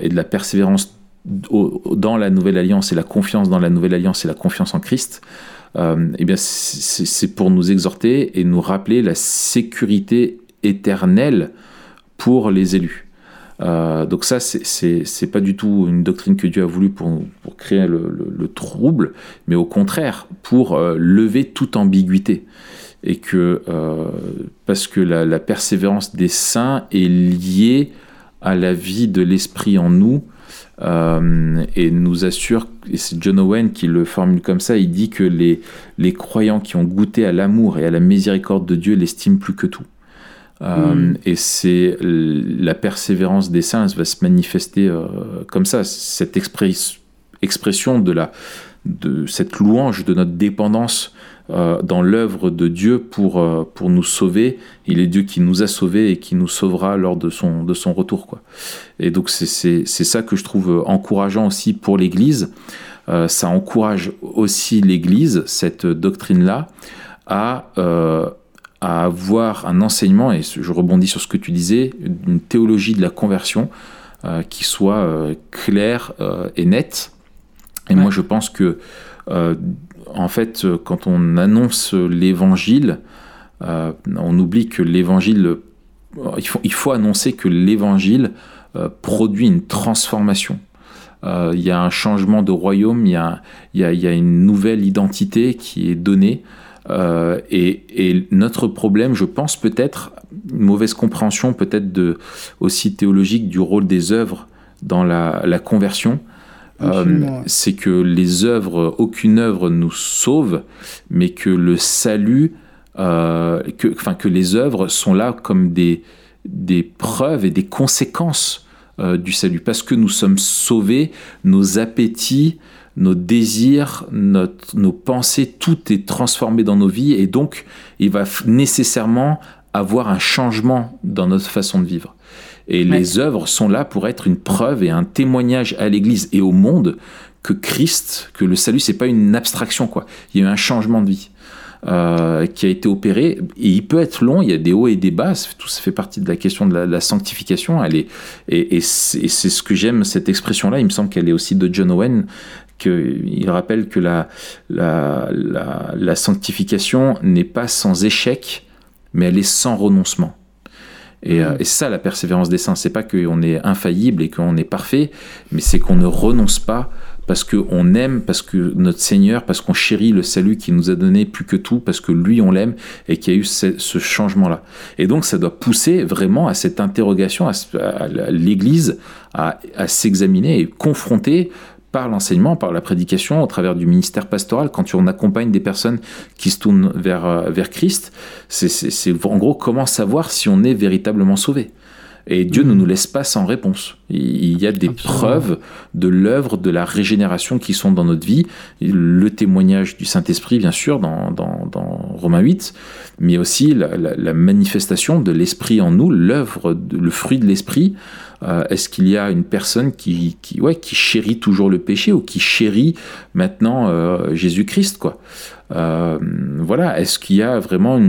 de la persévérance dans la nouvelle alliance et la confiance dans la nouvelle alliance et la confiance en Christ, eh bien c'est pour nous exhorter et nous rappeler la sécurité éternelle pour les élus. Euh, donc ça, c'est pas du tout une doctrine que Dieu a voulu pour, créer le, trouble, mais au contraire, pour euh, lever toute ambiguïté. Et que, euh, parce que la, persévérance des saints est liée à la vie de l'esprit en nous, et nous assure, et c'est John Owen qui le formule comme ça, il dit que les, les croyants qui ont goûté à l'amour et à la miséricorde de Dieu l'estiment plus que tout. Euh, mm. Et c'est la persévérance des saints va se manifester euh, comme ça. Cette expression de, la, de cette louange de notre dépendance euh, dans l'œuvre de Dieu pour, pour nous sauver. Il est Dieu qui nous a sauvés et qui nous sauvera lors de son, de son retour. Quoi. Et donc c'est ça que je trouve encourageant aussi pour l'Église. ça encourage aussi l'Église, cette doctrine-là, à à avoir un enseignement, et je rebondis sur ce que tu disais, une théologie de la conversion euh, qui soit euh, claire euh, et nette. Et moi, je pense que, en fait, quand on annonce l'évangile, on oublie que l'évangile, il faut, il faut annoncer que l'évangile produit une transformation. Il y a un changement de royaume, il y a, une nouvelle identité qui est donnée. Euh, et, notre problème, je pense peut-être, une mauvaise compréhension peut-être aussi théologique du rôle des œuvres dans la, conversion, euh, c'est que les œuvres, aucune œuvre nous sauve, mais que le salut, euh, que, enfin, que les œuvres sont là comme des, des preuves et des conséquences du salut, parce que nous sommes sauvés, nos appétits, nos désirs, notre, nos pensées, tout est transformé dans nos vies et donc il va nécessairement avoir un changement dans notre façon de vivre. Et les œuvres sont là pour être une preuve et un témoignage à l'Église et au monde que Christ, que le salut, c'est pas une abstraction quoi. Il y a eu un changement de vie. Euh, qui a été opéré. Et il peut être long, il y a des hauts et des bas, tout ça fait partie de la question de la, sanctification. Elle est, et, et c'est ce que j'aime, cette expression-là, il me semble qu'elle est aussi de John Owen, il rappelle que la, la, sanctification n'est pas sans échec, mais elle est sans renoncement. Et, euh, et ça, la persévérance des saints, c'est pas qu'on est infaillible et qu'on est parfait, mais c'est qu'on ne renonce pas parce qu'on aime, parce que notre Seigneur, parce qu'on chérit le salut qu'il nous a donné plus que tout, parce que lui, on l'aime et qu'il y a eu ce, changement-là. Et donc, ça doit pousser vraiment à cette interrogation, à, à l'Église, à, à s'examiner et confronter par l'enseignement, par la prédication, au travers du ministère pastoral, quand on accompagne des personnes qui se tournent vers, euh, vers Christ, c'est en gros comment savoir si on est véritablement sauvé. Et Dieu ne mm. nous laisse pas sans réponse. Il y a des preuves de l'œuvre de la régénération qui sont dans notre vie. Le témoignage du Saint-Esprit, bien sûr, dans, dans, dans, Romains 8, mais aussi la, manifestation de l'Esprit en nous, l'œuvre, le fruit de l'Esprit. Euh, est-ce qu'il y a une personne qui, ouais, qui chérit toujours le péché ou qui chérit maintenant euh, Jésus-Christ quoi? Euh, voilà, est-ce qu'il y a vraiment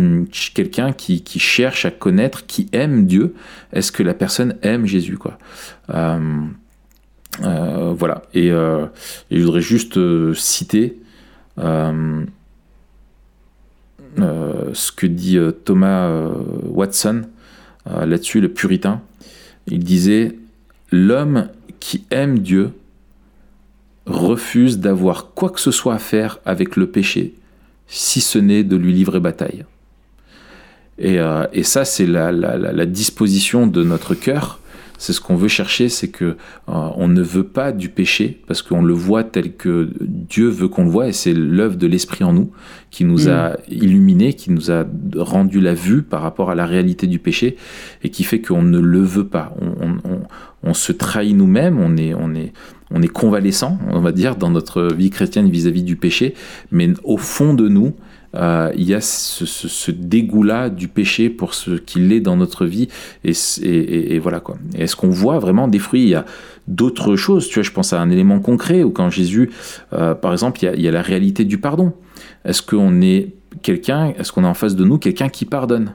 quelqu'un qui, qui, cherche à connaître, qui aime Dieu? Est-ce que la personne aime Jésus quoi? Voilà, et, je voudrais juste citer ce que dit Thomas Watson là-dessus, le puritain. Il disait L'homme qui aime Dieu refuse d'avoir quoi que ce soit à faire avec le péché, si ce n'est de lui livrer bataille. Et, euh, ça, c'est la, disposition de notre cœur c'est ce qu'on veut chercher, c'est que euh, on ne veut pas du péché parce qu'on le voit tel que Dieu veut qu'on le voit et c'est l'œuvre de l'esprit en nous qui nous a mm. illuminé, qui nous a rendu la vue par rapport à la réalité du péché et qui fait qu'on ne le veut pas. On, se trahit nous-mêmes, on est, on est, on est convalescent, on va dire, dans notre vie chrétienne vis-à-vis -vis du péché, mais au fond de nous, euh, il y a ce, dégoût-là du péché pour ce qu'il est dans notre vie. Et, voilà quoi. Est-ce qu'on voit vraiment des fruits? Il y a d'autres choses. Tu vois, je pense à un élément concret où quand Jésus, euh, par exemple, il y, a, la réalité du pardon. Est-ce qu'on est quelqu'un, est-ce qu'on a en face de nous quelqu'un qui pardonne?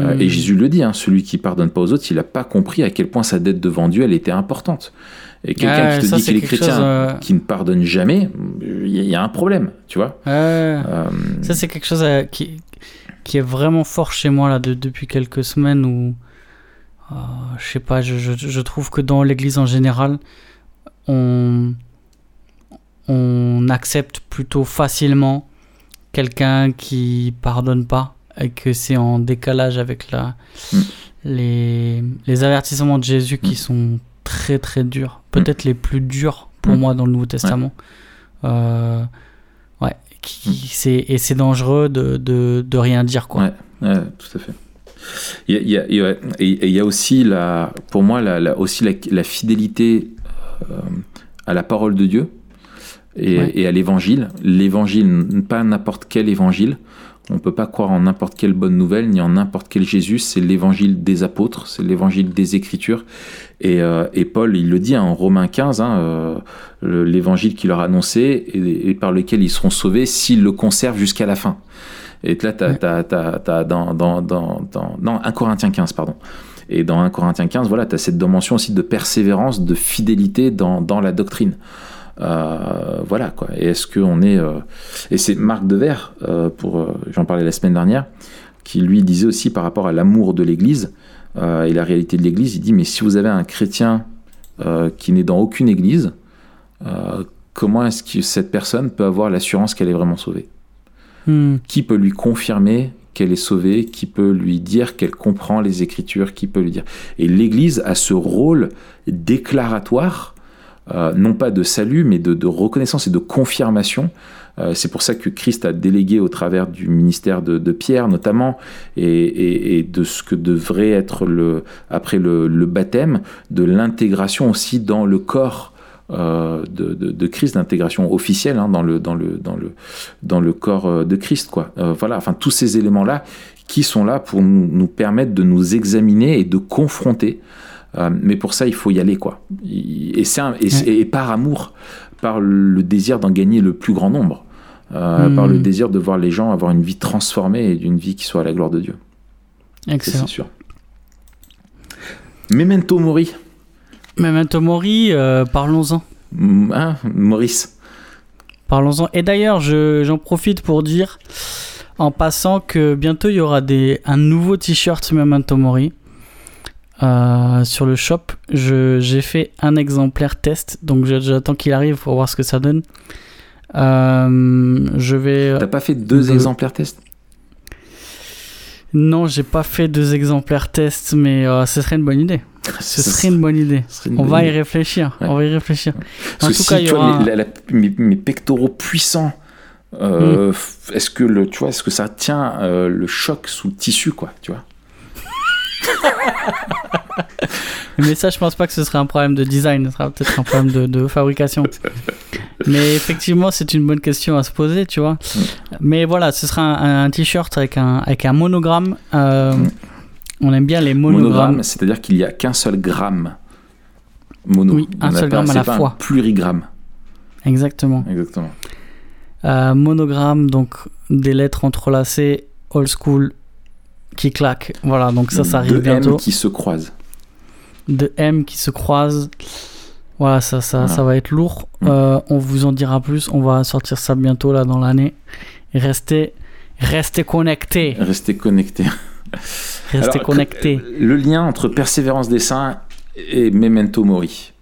Euh, et Jésus le dit, hein, celui qui pardonne pas aux autres, il n'a pas compris à quel point sa dette devant Dieu, elle était importante. Et quelqu'un Ouais, qui te ça, dit qu'il est chrétien, chose, euh, qui ne pardonne jamais, il y, a- un problème, tu vois. Ouais. Euh, Ça, c'est quelque chose euh, qui, qui est vraiment fort chez moi là, de- depuis quelques semaines où, je sais pas, je, je, je trouve que dans l'église en général, on, on accepte plutôt facilement quelqu'un qui pardonne pas et que c'est en décalage avec la, Mm. les, les avertissements de Jésus qui Mm. sont très très durs, peut-être les plus durs pour Mm. moi dans le Nouveau Testament. Euh, ouais, qui, c'est, et c'est dangereux de, de, de rien dire quoi. Ouais. Ouais, tout à fait. Il y a, il y a- et et il y a aussi, la, pour moi, la, la- aussi la, la fidélité euh, à la parole de Dieu et, Ouais. et à l'évangile. L'évangile, pas n'importe quel évangile. On ne peut pas croire en n'importe quelle bonne nouvelle, ni en n'importe quel Jésus. C'est l'évangile des apôtres, c'est l'évangile des Écritures. Et, euh, et Paul, il le dit hein, en Romains 15, hein, euh, le- l'évangile qu'il leur a annoncé et, et par lequel ils seront sauvés s'ils le conservent jusqu'à la fin. Et là, tu as, dans, dans, dans, dans, non, 1 Corinthiens 15, pardon. Et dans 1 Corinthiens 15, voilà, tu as cette dimension aussi de persévérance, de fidélité dans, dans la doctrine. Euh, voilà quoi. Et est-ce qu'on est. euh, Et c'est Marc Devers, euh, pour, j'en parlais la semaine dernière, qui lui disait aussi par rapport à l'amour de l'Église et la réalité de l'Église, il dit Mais si vous avez un chrétien qui n'est dans aucune Église, comment est-ce que cette personne peut avoir l'assurance qu'elle est vraiment sauvée? Hmm. qui peut lui confirmer qu'elle est sauvée, qui peut lui dire qu'elle comprend les Écritures, qui peut lui dire? Et l'Église a ce rôle déclaratoire, euh, non pas de salut, mais de, reconnaissance et de confirmation. Euh, c'est pour ça que Christ a délégué au travers du ministère de, Pierre notamment, et, de ce que devrait être le, après le, baptême, de l'intégration aussi dans le corps euh, de, Christ, d'intégration officielle hein, dans, le, dans, le, dans, le, dans le corps de Christ. Quoi. Voilà, enfin tous ces éléments-là qui sont là pour nous permettre de nous examiner et de confronter. Euh, mais pour ça, il faut y aller. Quoi. Et, c'est un- et, c'est- et par amour, par le désir d'en gagner le plus grand nombre, euh, Hmm. par le désir de voir les gens avoir une vie transformée et d'une vie qui soit à la gloire de Dieu. Excellent. c'est sûr. Memento Mori. Memento Mori, euh, parlons-en. Hein, Maurice Parlons-en. Et d'ailleurs, je- j'en profite pour dire, en passant, que bientôt il y aura des, un nouveau t-shirt Memento Mori euh, sur le shop. J'ai fait un exemplaire test, donc j'attends qu'il arrive pour voir ce que ça donne. Euh, je vais. T'as pas fait deux de- exemplaires test? Non, j'ai pas fait deux exemplaires test, mais euh, ce serait une bonne idée. Ce serait une bonne idée. une On bonne va y réfléchir. Ouais. On va y réfléchir. Parce En que tout si cas, vois mes, un- la- la- mes- mes pectoraux puissants, euh, f- est-ce que le, tu vois, est-ce que ça tient euh, le choc sous le tissu, quoi, tu vois? Mais ça, je pense pas que ce serait un problème de design, ce sera peut-être un problème de, de fabrication. Mais effectivement, c'est une bonne question à se poser, tu vois. Mais voilà, ce sera un, un t-shirt avec un, avec un monogramme. Euh. On aime bien les monogrammes. Monogramme, c'est-à-dire qu'il n'y a qu'un seul gramme mono. Oui, un On seul gramme à la pas un fois. plurigramme, Exactement. exactement. Euh, monogramme, donc des lettres entrelacées, old school, qui claquent. Voilà, donc ça, ça arrive bientôt. M qui se croisent. de M qui se croisent. Voilà, ça, ça, Voilà. ça va être lourd. Mm. Euh, on vous en dira plus. On va sortir ça bientôt là dans l'année. Restez, restez connectés. Restez connectés. Restez Alors, connectés. euh, Le lien entre persévérance des saints et Memento Mori.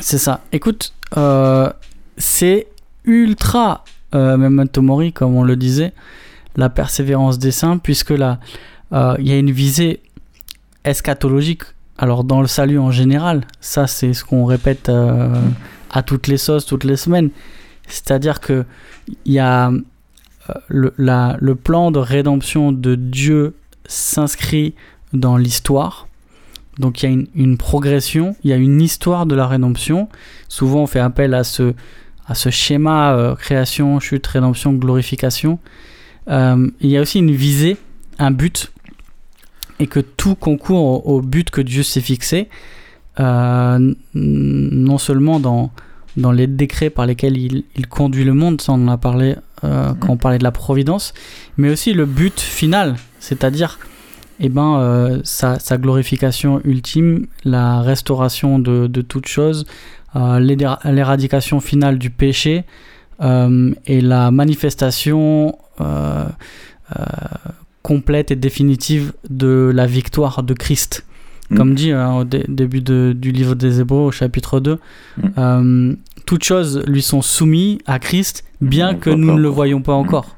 C'est ça. Écoute, euh, c'est ultra euh, memento mori, comme on le disait, la persévérance des saints, puisque là, euh, il y a une visée eschatologique. Alors, dans le salut en général, ça, c'est ce qu'on répète euh, à toutes les sauces, toutes les semaines. C'est-à-dire que y a euh, le, la- le plan de rédemption de Dieu s'inscrit dans l'histoire. Donc il y a une, progression, il y a une histoire de la rédemption. Souvent on fait appel à ce, schéma création, chute, rédemption, glorification. Il y a aussi une visée, un but, et que tout concourt au, au but que Dieu s'est fixé, euh, non seulement dans, dans les décrets par lesquels il, il conduit le monde, ça on en a parlé euh, quand on parlait de la providence, mais aussi le but final, c'est-à-dire eh ben, euh, sa, glorification ultime, la restauration de, de toute chose, euh, l'éradication finale du péché euh, et la manifestation complète et définitive de la victoire de Christ. Mm. Comme dit au début du livre des Hébreux, au chapitre 2, mm. toutes choses lui sont soumises à Christ, bien que nous ne le voyons pas encore.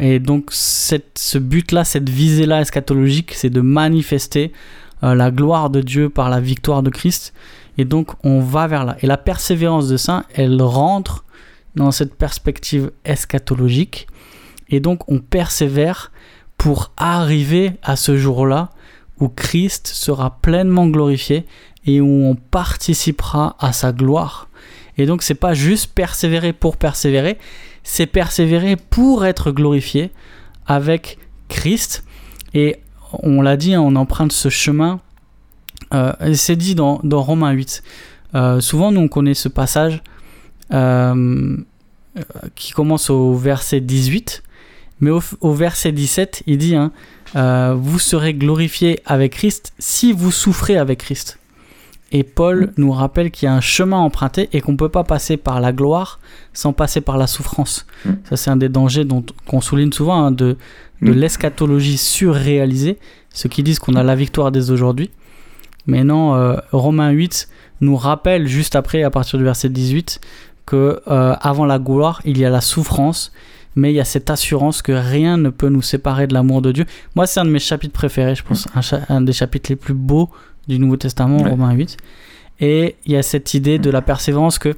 Et donc cette, ce but-là, cette visée-là eschatologique, c'est de manifester euh, la gloire de Dieu par la victoire de Christ. Et donc on va vers là. Et la persévérance de saint, elle rentre dans cette perspective eschatologique. Et donc on persévère pour arriver à ce jour-là où Christ sera pleinement glorifié et où on participera à sa gloire. Et donc c'est pas juste persévérer pour persévérer, c'est persévérer pour être glorifié avec Christ. Et on l'a dit, hein, on emprunte ce chemin. Euh, c'est dit dans, Romains 8. Euh, souvent, nous, on connaît ce passage euh, qui commence au verset 18. Mais au, verset 17, il dit hein, Vous serez glorifiés avec Christ si vous souffrez avec Christ. Et Paul mm. nous rappelle qu'il y a un chemin emprunté et qu'on ne peut pas passer par la gloire sans passer par la souffrance. Mm. Ça, c'est un des dangers dont, qu'on souligne souvent hein, de, de mm. l'eschatologie surréalisée, ceux qui disent qu'on a la victoire dès aujourd'hui. Mais non, euh, Romains 8 nous rappelle juste après, à partir du verset 18, que euh, avant la gloire, il y a la souffrance, mais il y a cette assurance que rien ne peut nous séparer de l'amour de Dieu. Moi, c'est un de mes chapitres préférés, je pense, un des chapitres les plus beaux du Nouveau Testament, Romains 8. Et il y a cette idée de la persévérance que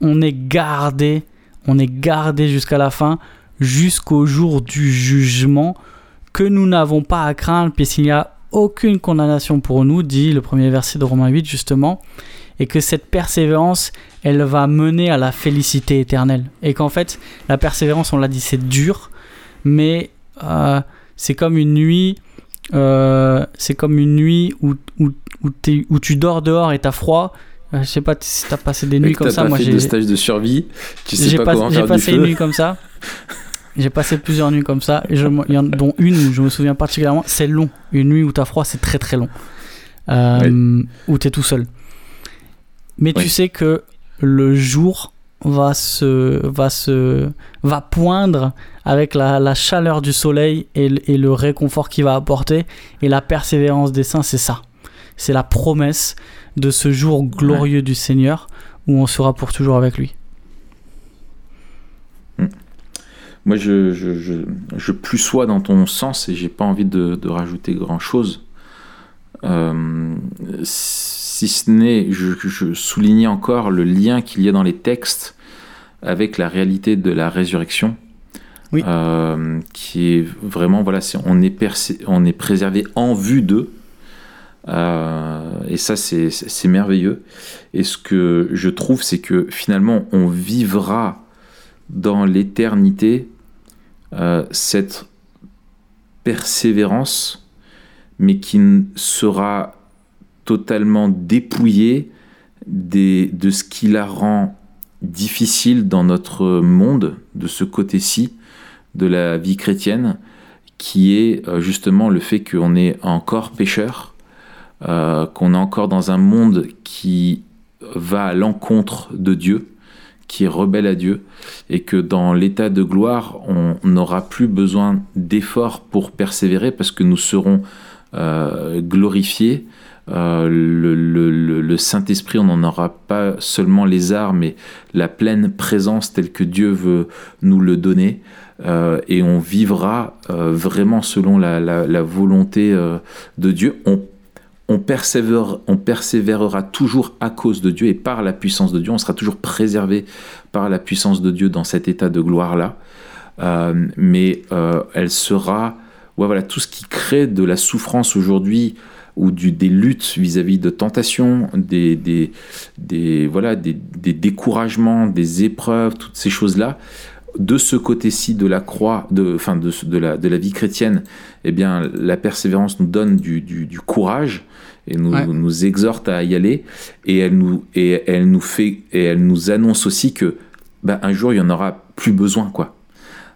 on est gardé, on est gardé jusqu'à la fin, jusqu'au jour du jugement, que nous n'avons pas à craindre, puisqu'il n'y a aucune condamnation pour nous, dit le premier verset de Romains 8 justement, et que cette persévérance, elle va mener à la félicité éternelle. Et qu'en fait, la persévérance, on l'a dit, c'est dur, mais euh, c'est comme une nuit euh, c'est comme une nuit où, où, où, où, tu dors dehors et t'as froid. Euh, je sais pas si t'as passé des nuits comme ça. Pas moi, j'ai des stages de survie. Tu sais pas, comment faire J'ai passé une nuit comme ça. J'ai passé plusieurs nuits comme ça, et je, dont une où je me souviens particulièrement. C'est long. Une nuit où t'as froid, c'est très très long. Euh, Où t'es tout seul. Mais tu sais que le jour va se, va se, va poindre avec la, chaleur du soleil et, le réconfort qu'il va apporter. Et la persévérance des saints, c'est ça. C'est la promesse de ce jour glorieux du Seigneur où on sera pour toujours avec lui. Moi, je, je, je, plus sois dans ton sens et j'ai pas envie de, rajouter grand chose. Euh, si ce n'est, je, je soulignais encore le lien qu'il y a dans les textes avec la réalité de la résurrection. Oui. Euh, qui est vraiment, voilà, on, est on est préservé en vue d'eux. Euh, et ça, c'est merveilleux. Et ce que je trouve, c'est que finalement, on vivra dans l'éternité cette persévérance, mais qui sera totalement dépouillé de ce qui la rend difficile dans notre monde, de ce côté-ci de la vie chrétienne, qui est euh, justement le fait qu'on est encore pécheur, euh, qu'on est encore dans un monde qui va à l'encontre de Dieu, qui est rebelle à Dieu, et que dans l'état de gloire, on n'aura plus besoin d'efforts pour persévérer parce que nous serons euh, glorifiés. Euh, le, Saint-Esprit, on n'en aura pas seulement les arts, mais la pleine présence telle que Dieu veut nous le donner. Euh, et on vivra vraiment selon la, volonté de Dieu. On, on, on persévérera toujours à cause de Dieu et par la puissance de Dieu. On sera toujours préservé par la puissance de Dieu dans cet état de gloire-là. mais elle sera ouais, voilà, tout ce qui crée de la souffrance aujourd'hui ou du, des luttes vis-à-vis de tentations, des, des, des voilà, des, des, découragements, des épreuves, toutes ces choses-là, de ce côté-ci de la croix, de, enfin de, de, la, de la vie chrétienne, eh bien, la persévérance nous donne du, du, du courage et nous, nous exhorte à y aller, et elle nous, et elle nous fait, et elle nous annonce aussi que ben, un jour il y en aura plus besoin, quoi.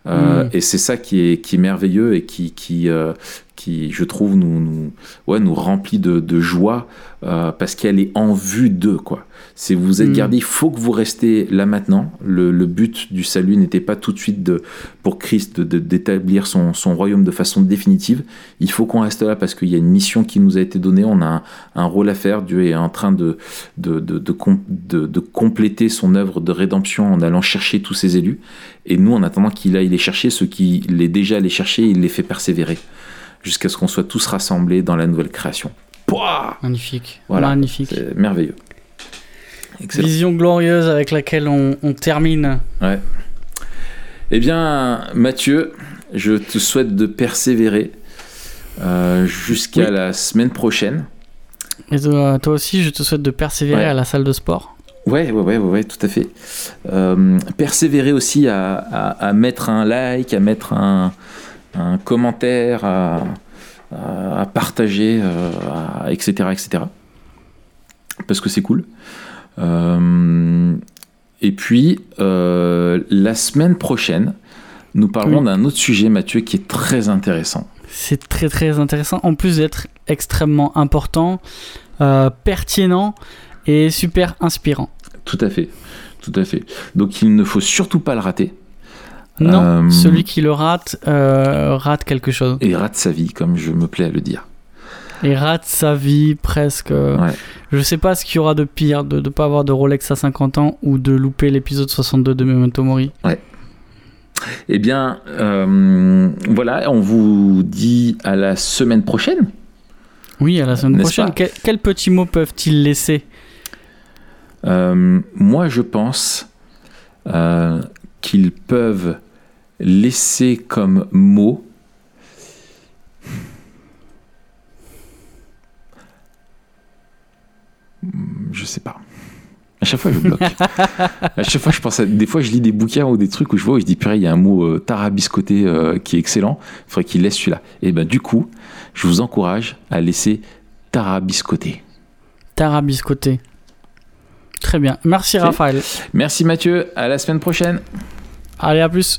Euh, mm. Et c'est ça qui est, qui est merveilleux et qui, qui, euh, qui, je trouve, nous, nous, ouais, nous remplit de, de joie euh, parce qu'elle est en vue d'eux. Quoi. C'est vous êtes Mm. gardés, il faut que vous restez là maintenant. Le, le but du salut n'était pas tout de suite de, pour Christ d'établir son, son royaume de façon définitive. Il faut qu'on reste là parce qu'il y a une mission qui nous a été donnée. On a un, un rôle à faire. Dieu est en train de, de, de, de, com- de- de compléter son œuvre de rédemption en allant chercher tous ses élus. Et nous, en attendant qu'il aille les chercher, ceux qui est déjà allé chercher, il les fait persévérer jusqu'à ce qu'on soit tous rassemblés dans la nouvelle création. Pouah Magnifique. Voilà. Magnifique. Merveilleux. Excellent. Vision glorieuse avec laquelle on, on termine. Ouais. Eh bien, Mathieu, je te souhaite de persévérer euh, jusqu'à Oui. la semaine prochaine. Et toi, toi aussi, je te souhaite de persévérer Ouais. à la salle de sport. Ouais, ouais, ouais, ouais, tout à fait. Euh, persévérer aussi à, à- à mettre un like, à mettre un, un commentaire, à, partager, euh, etc., etc. Parce que c'est cool. Euh, et puis, euh, la semaine prochaine, nous parlerons Oui. d'un autre sujet, Mathieu, qui est très intéressant. C'est très très intéressant. En plus d'être extrêmement important, euh, pertinent et super inspirant. Tout à fait. Tout à fait. Donc, il ne faut surtout pas le rater. Non, Euh, celui qui le rate, euh, rate quelque chose. Et rate sa vie, comme je me plais à le dire. Et rate sa vie presque. Ouais. Je sais pas ce qu'il y aura de pire de ne pas avoir de Rolex à 50 ans ou de louper l'épisode 62 de Memento Mori. Eh bien, euh, voilà, on vous dit à la semaine prochaine. Oui, à la semaine prochaine. Quel- quels petits mots peuvent-ils laisser? Euh, moi, je pense euh, qu'ils peuvent laisser comme mot Je sais pas. À chaque fois, je bloque. à chaque fois, je pense à... Des fois, je lis des bouquins ou des trucs où je vois, où je dis, purée, il y a un mot euh, tarabiscoté euh, qui est excellent. Il faudrait qu'il laisse celui-là. Et ben, du coup, je vous encourage à laisser tarabiscoté. Tarabiscoté. Très bien. Merci. Raphaël. Merci Mathieu, à la semaine prochaine. Allez, à plus.